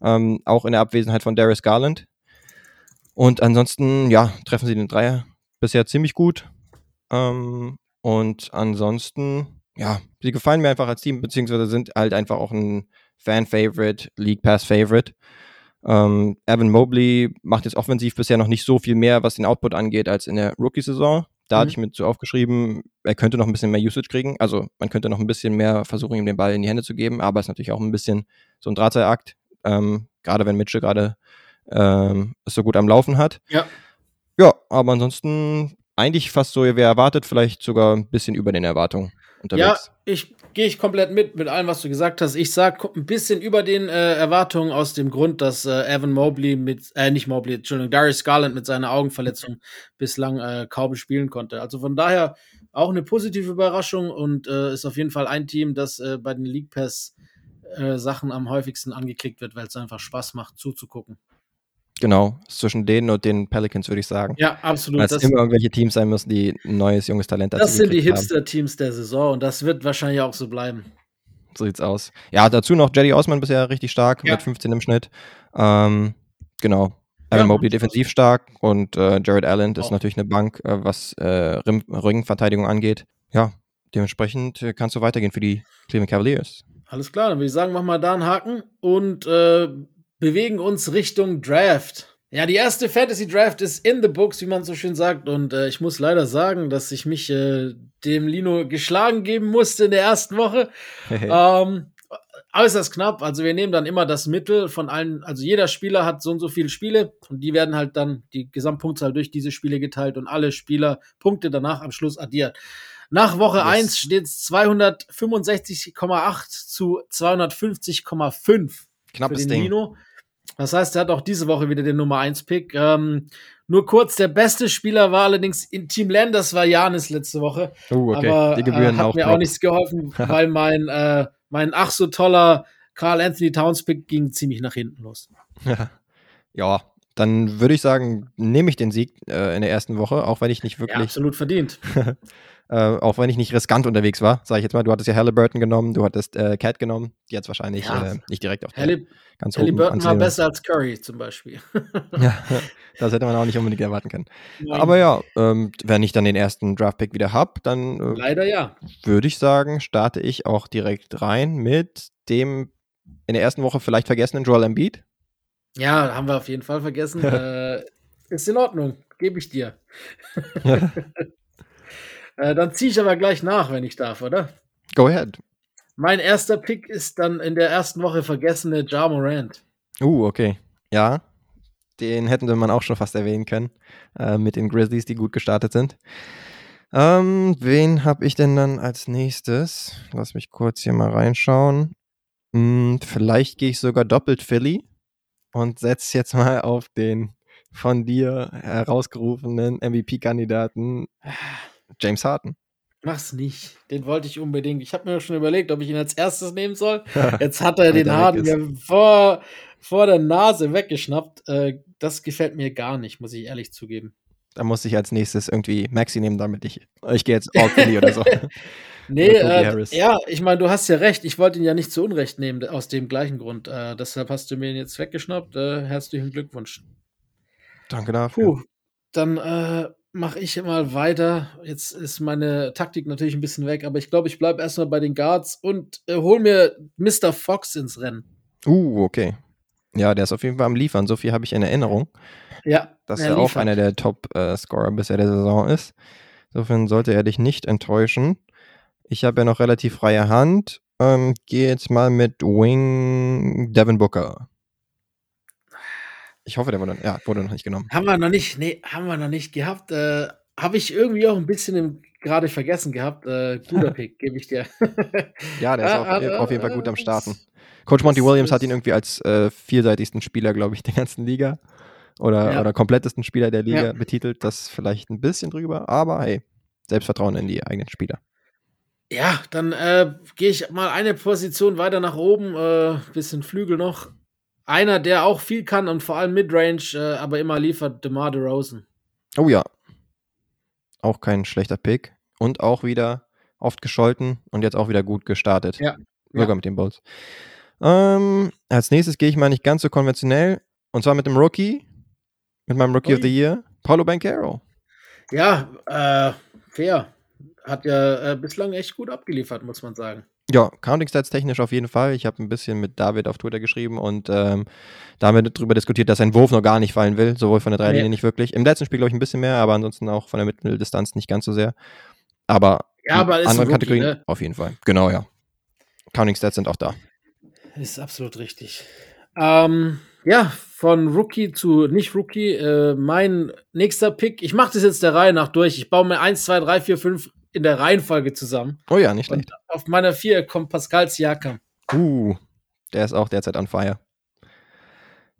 Ähm, auch in der Abwesenheit von Darius Garland. Und ansonsten, ja, treffen sie den Dreier bisher ziemlich gut. Ähm, und ansonsten, ja, sie gefallen mir einfach als Team, beziehungsweise sind halt einfach auch ein Fan-Favorite, League Pass-Favorite. Ähm, Evan Mobley macht jetzt offensiv bisher noch nicht so viel mehr, was den Output angeht, als in der Rookie-Saison. Da Mhm. hatte ich mir so aufgeschrieben, er könnte noch ein bisschen mehr Usage kriegen. Also man könnte noch ein bisschen mehr versuchen, ihm den Ball in die Hände zu geben, aber es ist natürlich auch ein bisschen so ein Drahtseilakt. Ähm, gerade wenn Mitchell gerade ähm, es so gut am Laufen hat. Ja. Ja, aber ansonsten eigentlich fast so wie erwartet, vielleicht sogar ein bisschen über den Erwartungen Ja, unterwegs. ich gehe ich komplett mit mit allem, was du gesagt hast. Ich sag ein bisschen über den äh, Erwartungen aus dem Grund, dass äh, Evan Mobley mit, äh, nicht Mobley, Entschuldigung, Darius Garland mit seiner Augenverletzung bislang äh, kaum spielen konnte. Also von daher auch eine positive Überraschung und äh, ist auf jeden Fall ein Team, das äh, bei den League Pass äh, Sachen am häufigsten angeklickt wird, weil es einfach Spaß macht zuzugucken. Genau, zwischen denen und den Pelicans würde ich sagen. Ja, absolut. Weil es Das, immer irgendwelche Teams sein müssen, die ein neues, junges Talent dazu das sind die. Hipster-Teams der Saison und das wird wahrscheinlich auch so bleiben. So sieht's aus. Ja, dazu noch Jetty Osman bisher richtig stark Ja. mit 15 im Schnitt. Ähm, genau. Evan Ja. Mobley defensiv stark und äh, Jared Allen ist Auch. natürlich eine Bank, äh, was äh, Rim Rückenverteidigung angeht. Ja, dementsprechend äh, kannst du weitergehen für die Cleveland Cavaliers. Alles klar, dann würde ich sagen, machen wir da einen Haken und äh, bewegen uns Richtung Draft. Ja, die erste Fantasy Draft ist in the books, wie man so schön sagt. Und äh, ich muss leider sagen, dass ich mich äh, dem Lino geschlagen geben musste in der ersten Woche. *laughs* Ähm, äußerst knapp. Also wir nehmen dann immer das Mittel von allen, also jeder Spieler hat so und so viele Spiele und die werden halt dann die Gesamtpunktzahl durch diese Spiele geteilt und alle Spieler Punkte danach am Schluss addiert. Nach Woche Yes. 1 steht es 265,8 zu 250,5 Knappes für den Ding. Lino. Das heißt, er hat auch diese Woche wieder den Nummer 1 Pick. Ähm, nur kurz, der beste Spieler war allerdings in Team Land, das war Janis letzte Woche. Uh, okay. Aber die äh, Gebühren hat auch. mir auch Props. nichts geholfen, *laughs* weil mein, äh, mein ach so toller Carl Anthony Towns Pick ging ziemlich nach hinten los. *laughs* ja, dann würde ich sagen, nehme ich den Sieg äh, in der ersten Woche, auch wenn ich nicht Ja, wirklich, absolut verdient. *laughs* äh, auch wenn ich nicht riskant unterwegs war, sage ich jetzt mal. Du hattest ja Halliburton genommen, du hattest äh, Cat genommen, die jetzt wahrscheinlich Ja. äh, nicht direkt auf der Halli ganz Halliburton war besser als Curry zum Beispiel. *laughs* *laughs* Ja, das hätte man auch nicht unbedingt erwarten können. Aber ja, ähm, wenn ich dann den ersten Draft-Pick wieder habe, dann äh, Leider ja. würde ich sagen, starte ich auch direkt rein mit dem in der ersten Woche vielleicht vergessenen Joel Embiid. Ja, haben wir auf jeden Fall vergessen. *laughs* äh, ist in Ordnung, gebe ich dir. Äh, dann ziehe ich aber gleich nach, wenn ich darf, oder? Go ahead. Mein erster Pick ist dann in der ersten Woche vergessene Ja Morant. Uh, okay. Ja, den hätten wir man auch schon fast erwähnen können. Äh, mit den Grizzlies, die gut gestartet sind. Ähm, wen habe ich denn dann als nächstes? Lass mich kurz hier mal reinschauen. Hm, vielleicht gehe ich sogar doppelt Philly und setze jetzt mal auf den von dir herausgerufenen MVP-Kandidaten James Harden. Mach's nicht. Den wollte ich unbedingt. Ich habe mir schon überlegt, ob ich ihn als erstes nehmen soll. *laughs* Jetzt hat er den Harden vor, vor der Nase weggeschnappt. Äh, das gefällt mir gar nicht, muss ich ehrlich zugeben. Da muss ich als nächstes irgendwie Maxi nehmen, damit ich. Ich gehe jetzt All Philly oder so. *laughs* Nee, äh, ja, ich meine, du hast ja recht. Ich wollte ihn ja nicht zu Unrecht nehmen, aus dem gleichen Grund. Äh, deshalb hast du mir ihn jetzt weggeschnappt. Äh, herzlichen Glückwunsch. Danke dafür. Puh, dann äh, mache ich mal weiter. Jetzt ist meine Taktik natürlich ein bisschen weg, aber ich glaube, ich bleibe erstmal bei den Guards und äh, hol mir Mr. Fox ins Rennen. Uh, okay. Ja, der ist auf jeden Fall am Liefern. So viel habe ich in Erinnerung. Ja, dass er, er auch einer der Top-Scorer bisher der Saison ist. Insofern sollte er dich nicht enttäuschen. Ich habe ja noch relativ freie Hand. Ähm, Gehe jetzt mal mit Wing Devin Booker. Ich hoffe, der wurde, ja, wurde noch nicht genommen. Haben wir noch nicht, nee, haben wir noch nicht gehabt. Äh, Habe ich irgendwie auch ein bisschen gerade vergessen gehabt. Äh, guter *laughs* Pick, gebe ich dir. ja, der ist auf, äh, auf, jeden Fall gut am Starten. Coach Monty Williams hat ihn irgendwie als äh, vielseitigsten Spieler, glaube ich, *laughs* der ganzen Liga oder, ja. oder komplettesten Spieler der Liga ja. betitelt. Das vielleicht ein bisschen drüber, aber hey, Selbstvertrauen in die eigenen Spieler. Ja, dann äh, gehe ich mal eine Position weiter nach oben, äh, bisschen Flügel noch. Einer, der auch viel kann und vor allem Midrange, äh, aber immer liefert, DeMar DeRozan. Oh ja. Auch kein schlechter Pick. Und auch wieder oft gescholten und jetzt auch wieder gut gestartet. Ja. Sogar ja. mit den Bulls. Ähm, als nächstes gehe ich mal nicht ganz so konventionell. Und zwar mit dem Rookie. Mit meinem Rookie Ui. of the Year. Paulo Banquero. Ja, äh, fair. Hat ja äh, bislang echt gut abgeliefert, muss man sagen. Ja, Counting Stats technisch auf jeden Fall. Ich habe ein bisschen mit David auf Twitter geschrieben und ähm, da haben wir darüber diskutiert, dass sein Wurf noch gar nicht fallen will, sowohl von der Dreilinie nee. nicht wirklich. Im letzten Spiel glaube ich ein bisschen mehr, aber ansonsten auch von der Mitteldistanz nicht ganz so sehr. Aber, ja, aber andere Rookie, Kategorien ne? auf jeden Fall. Genau, ja. Counting Stats sind auch da. Ist absolut richtig. Ähm, ja, von Rookie zu nicht-Rookie. Äh, mein nächster Pick, ich mache das jetzt der Reihe nach durch. Ich baue mir 1, 2, 3, 4, 5 in der Reihenfolge zusammen. Oh ja, nicht schlecht. Und auf meiner 4 kommt Pascal Siakam. Uh, der ist auch derzeit on fire.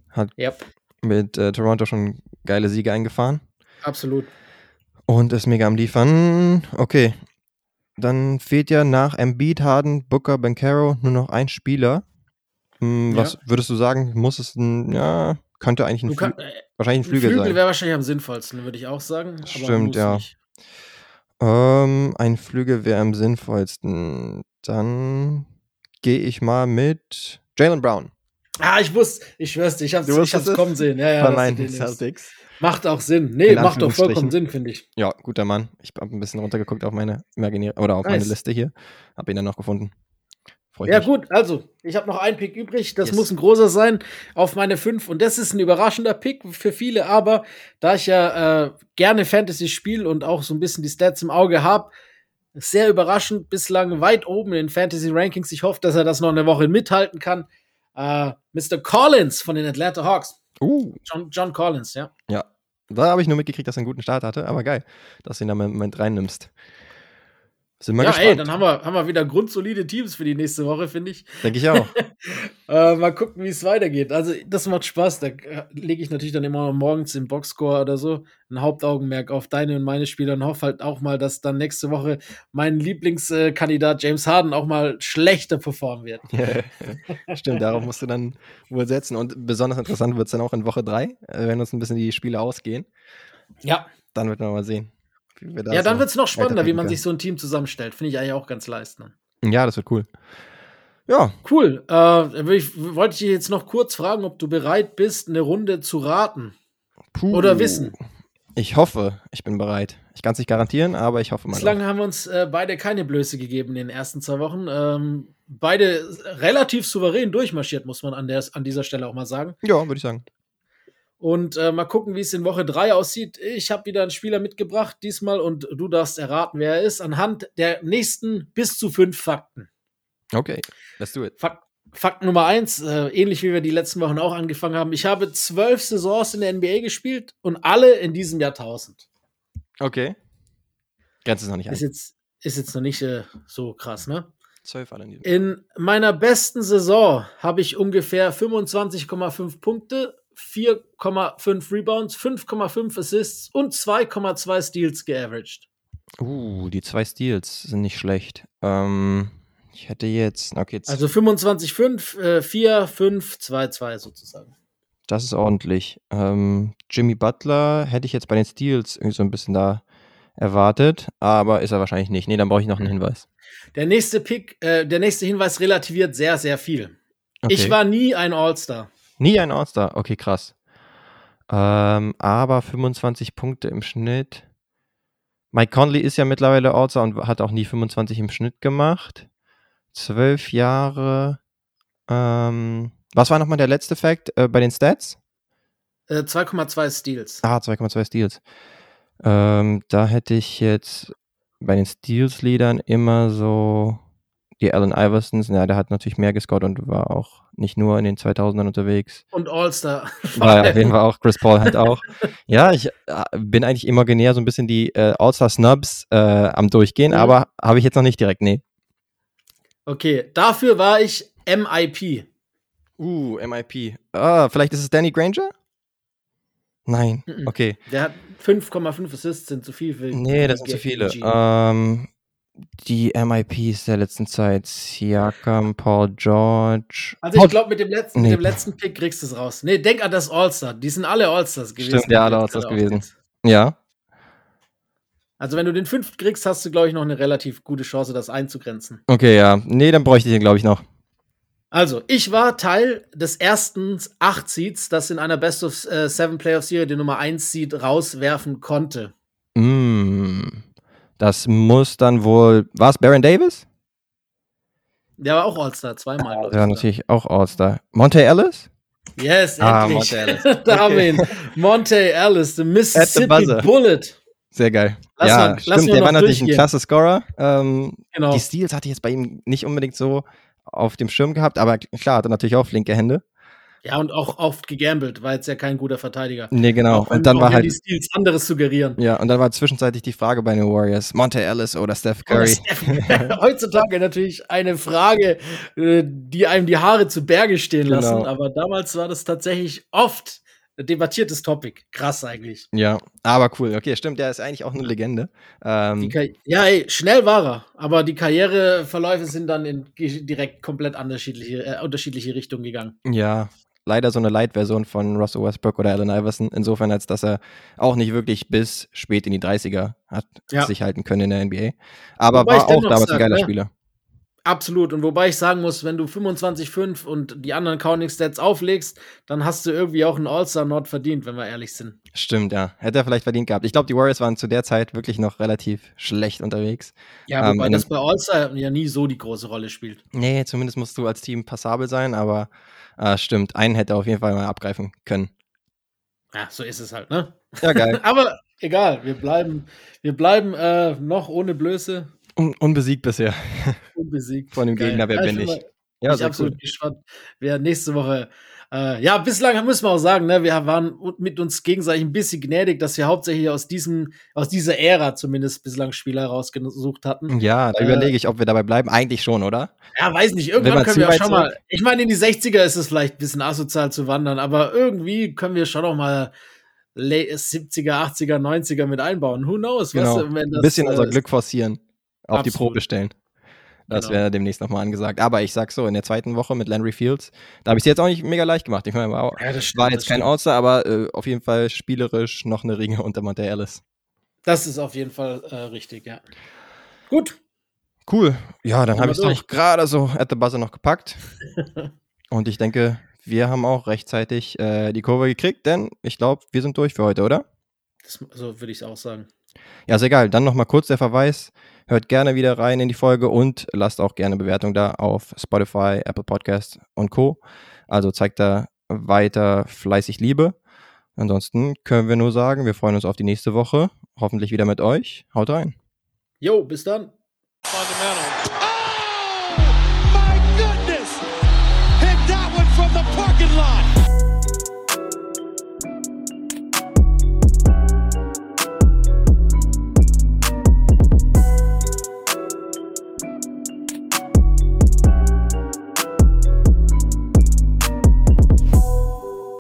Hat yep. mit äh, Toronto schon geile Siege eingefahren. Absolut. Und ist mega am Liefern. Okay. Dann fehlt ja nach Embiid, Harden, Booker, Bankero nur noch ein Spieler. Hm, was ja. würdest du sagen? Muss es ein, ja, könnte eigentlich ein, kann, äh, wahrscheinlich ein Flügel, Flügel sein. Flügel wäre wahrscheinlich am sinnvollsten, würde ich auch sagen. Stimmt, ja. Nicht. Ähm, ein Flügel wäre am sinnvollsten. Dann gehe ich mal mit Jalen Brown. Ah, ich wusste, ich schwör's dir, ich hab's, ich hab's kommen sehen. Ja, ja, Bei meinen Celtics. Macht auch Sinn. Nee, In macht doch vollkommen Sinn, finde ich. Ja, guter Mann. Ich habe ein bisschen runtergeguckt auf meine imaginäre oder auf nice. meine Liste hier. Hab ihn dann noch gefunden. Ja, mich. gut, also, ich habe noch einen Pick übrig. Das yes. muss ein großer sein auf meine fünf. Und das ist ein überraschender Pick für viele. Aber da ich ja äh, gerne Fantasy spiele und auch so ein bisschen die Stats im Auge habe, sehr überraschend, bislang weit oben in den Fantasy Rankings. Ich hoffe, dass er das noch eine Woche mithalten kann. Äh, Mr. Collins von den Atlanta Hawks. Uh. John, John Collins, ja. Ja. Da habe ich nur mitgekriegt, dass er einen guten Start hatte, aber geil, dass du ihn da im Moment reinnimmst. Sind wir ja, gespannt. ey, dann haben wir, haben wir wieder grundsolide Teams für die nächste Woche, finde ich. Denke ich auch. *laughs* äh, mal gucken, wie es weitergeht. Also, das macht Spaß. Da äh, lege ich natürlich dann immer morgens im Boxscore oder so ein Hauptaugenmerk auf deine und meine Spieler und hoffe halt auch mal, dass dann nächste Woche mein Lieblingskandidat James Harden auch mal schlechter performen wird. *laughs* Stimmt, darauf musst du dann wohl setzen. Und besonders interessant wird es dann auch in Woche 3, äh, wenn uns ein bisschen die Spiele ausgehen. Ja. Dann wird man mal sehen ja, dann wird es noch spannender, wie man sich so ein Team zusammenstellt. Finde ich eigentlich auch ganz leistend. Ja, das wird cool. Ja. Cool. Äh, ich, wollte ich dich jetzt noch kurz fragen, ob du bereit bist, eine Runde zu raten. Puh. Oder wissen. Ich hoffe, ich bin bereit. Ich kann es nicht garantieren, aber ich hoffe mal. Bislang haben wir uns äh, beide keine Blöße gegeben in den ersten zwei Wochen. Ähm, beide relativ souverän durchmarschiert, muss man an, der, an dieser Stelle auch mal sagen. Ja, würde ich sagen. Und äh, mal gucken, wie es in Woche 3 aussieht. Ich habe wieder einen Spieler mitgebracht diesmal und du darfst erraten, wer er ist, anhand der nächsten bis zu fünf Fakten. Okay, let's do it. Fakt, Fakt Nummer 1, äh, ähnlich wie wir die letzten Wochen auch angefangen haben. Ich habe zwölf Saisons in der NBA gespielt und alle in diesem Jahrtausend. Okay. Grenze ist noch nicht ist jetzt Ist jetzt noch nicht äh, so krass, ne? Zwölf alle in diesem In meiner besten Saison habe ich ungefähr 25,5 Punkte 4,5 Rebounds, 5,5 Assists und 2,2 Steals geaveraged. Uh, die zwei Steals sind nicht schlecht. Ähm, ich hätte jetzt, okay. Jetzt also 25,5, äh, 4, 5, 2, 2 sozusagen. Das ist ordentlich. Ähm, Jimmy Butler hätte ich jetzt bei den Steals irgendwie so ein bisschen da erwartet, aber ist er wahrscheinlich nicht. Nee, dann brauche ich noch einen Hinweis. Der nächste Pick, äh, der nächste Hinweis relativiert sehr, sehr viel. Okay. Ich war nie ein All-Star. Nie ein All-Star. Okay, krass. Ähm, aber 25 Punkte im Schnitt. Mike Conley ist ja mittlerweile All-Star und hat auch nie 25 im Schnitt gemacht. Zwölf Jahre. Ähm, was war nochmal der letzte Fact äh, bei den Stats? Äh, 2,2 Steals. Ah, 2,2 Steals. Ähm, da hätte ich jetzt bei den Steals-Liedern immer so die Allen Iversons. Ja, der hat natürlich mehr gescored und war auch nicht nur in den 2000ern unterwegs. Und All-Star. *laughs* War ja auf jeden Fall auch. Chris Paul halt auch. *laughs* ja, ich äh, bin eigentlich imaginär so ein bisschen die äh, All-Star-Snubs äh, am Durchgehen, Mhm. aber habe ich jetzt noch nicht direkt. Nee. Okay, dafür war ich MIP. Uh, MIP. Ah, vielleicht ist es Danny Granger? Nein. Okay. Der hat 5,5 Assists, sind zu viel für Nee, das sind zu viele. Ähm, die MIPs der letzten Zeit. Siakam, Paul George. Also ich glaube, mit, dem letzten- Nee. mit dem letzten Pick kriegst du es raus. Nee, denk an das All-Star. Die sind alle All-Stars gewesen. Stimmt, ja, alle All-Stars gewesen. Ja. Also wenn du den fünften kriegst, hast du, glaube ich, noch eine relativ gute Chance, das einzugrenzen. Okay, ja. Nee, dann bräuchte ich den, glaube ich, noch. Also, ich war Teil des ersten acht Seeds, das in einer Best of äh, Seven Playoff Serie den Nummer 1 Seed rauswerfen konnte. Mm, das muss dann wohl. War es Baron Davis? Der war auch All-Star, zweimal. Ja, sogar. natürlich auch All-Star. Monte Ellis? Yes, Ah, endlich. Monte Ellis. *laughs* da haben wir Okay. ihn. Monte Ellis, the Mississippi buzzer. Bullet. Sehr geil. Lass ja, mal- stimmt. Der war natürlich ein klasse Scorer. Ähm, Genau. Die Steals hatte ich jetzt bei ihm nicht unbedingt so auf dem Schirm gehabt, aber klar, hat er natürlich auch flinke Hände. Ja, und auch oft gegambelt, war jetzt ja kein guter Verteidiger. Nee, genau. Auch Und dann war wenn die halt. Steals anderes suggerieren. Ja, und dann war zwischenzeitlich die Frage bei den Warriors: Monte Ellis oder Steph Oder Curry. Steph- *laughs* Heutzutage natürlich eine Frage, äh, die einem die Haare zu Berge stehen Genau. lassen, aber damals war das tatsächlich oft ein debattiertes Topic. Krass eigentlich. Ja, aber cool. Okay, stimmt, der ist eigentlich auch eine Legende. Ähm, ja, ey, schnell war er, aber die Karriereverläufe sind dann in direkt komplett unterschiedliche, äh, unterschiedliche Richtungen gegangen. ja, leider so eine Light-Version von Russell Westbrook oder Allen Iverson. Insofern, als dass er auch nicht wirklich bis spät in die 30er hat Ja. sich halten können in der NBA. Aber Wobei war auch damals ein sag, geiler ne? Spieler. Absolut. Und wobei ich sagen muss, wenn du 25,5 und die anderen Counting Stats auflegst, dann hast du irgendwie auch einen All-Star-Nord verdient, wenn wir ehrlich sind. Stimmt, ja. Hätte er vielleicht verdient gehabt. Ich glaube, die Warriors waren zu der Zeit wirklich noch relativ schlecht unterwegs. Ja, Ähm, wobei in das bei All-Star ja nie so die große Rolle spielt. Nee, zumindest musst du als Team passabel sein, aber äh, stimmt, einen hätte er auf jeden Fall mal abgreifen können. Ja, so ist es halt, ne? Ja, geil. *laughs* Aber egal, wir bleiben, wir bleiben äh, noch ohne Blöße Un unbesiegt bisher. *laughs* unbesiegt. Von dem Geil. Gegner, wer Ja, bin ich? mal- Ja, ich absolut cool. gespannt, wer nächste Woche. Äh, ja, bislang müssen wir auch sagen, ne, wir waren mit uns gegenseitig ein bisschen gnädig, dass wir hauptsächlich aus diesem, aus dieser Ära zumindest bislang Spieler rausgesucht hatten. Ja, da Äh, überlege ich, ob wir dabei bleiben. Eigentlich schon, oder? Ja, weiß nicht, irgendwann können wir auch schon mal. Ich meine, in die 60er ist es vielleicht ein bisschen asozial zu wandern, aber irgendwie können wir schon noch mal late 70er, 80er, 90er mit einbauen. Who knows? Genau. du, wenn Ein das, bisschen äh, unser Glück forcieren. Auf die Absolut. Probe stellen. Das Genau. wäre demnächst nochmal angesagt. Aber ich sag so, in der zweiten Woche mit Landry Fields, da habe ich es jetzt auch nicht mega leicht gemacht. Ich meine, war, Ja, das stimmt, war jetzt kein. All-Star, aber äh, auf jeden Fall spielerisch noch eine Ringe unter Monte Ellis. Das ist auf jeden Fall äh, richtig, ja. Gut. Cool. Ja, dann habe ich es noch gerade so at the buzzer noch gepackt. *laughs* Und ich denke, wir haben auch rechtzeitig äh, die Kurve gekriegt, denn ich glaube, wir sind durch für heute, oder? Das, so würde ich es auch sagen. Ja, ist egal. Dann nochmal kurz der Verweis. Hört gerne wieder rein in die Folge und lasst auch gerne Bewertung da auf Spotify, Apple Podcast und Co. Also zeigt da weiter fleißig Liebe. Ansonsten können wir nur sagen, wir freuen uns auf die nächste Woche. Hoffentlich wieder mit euch. Haut rein. Jo, bis dann. Fundamental.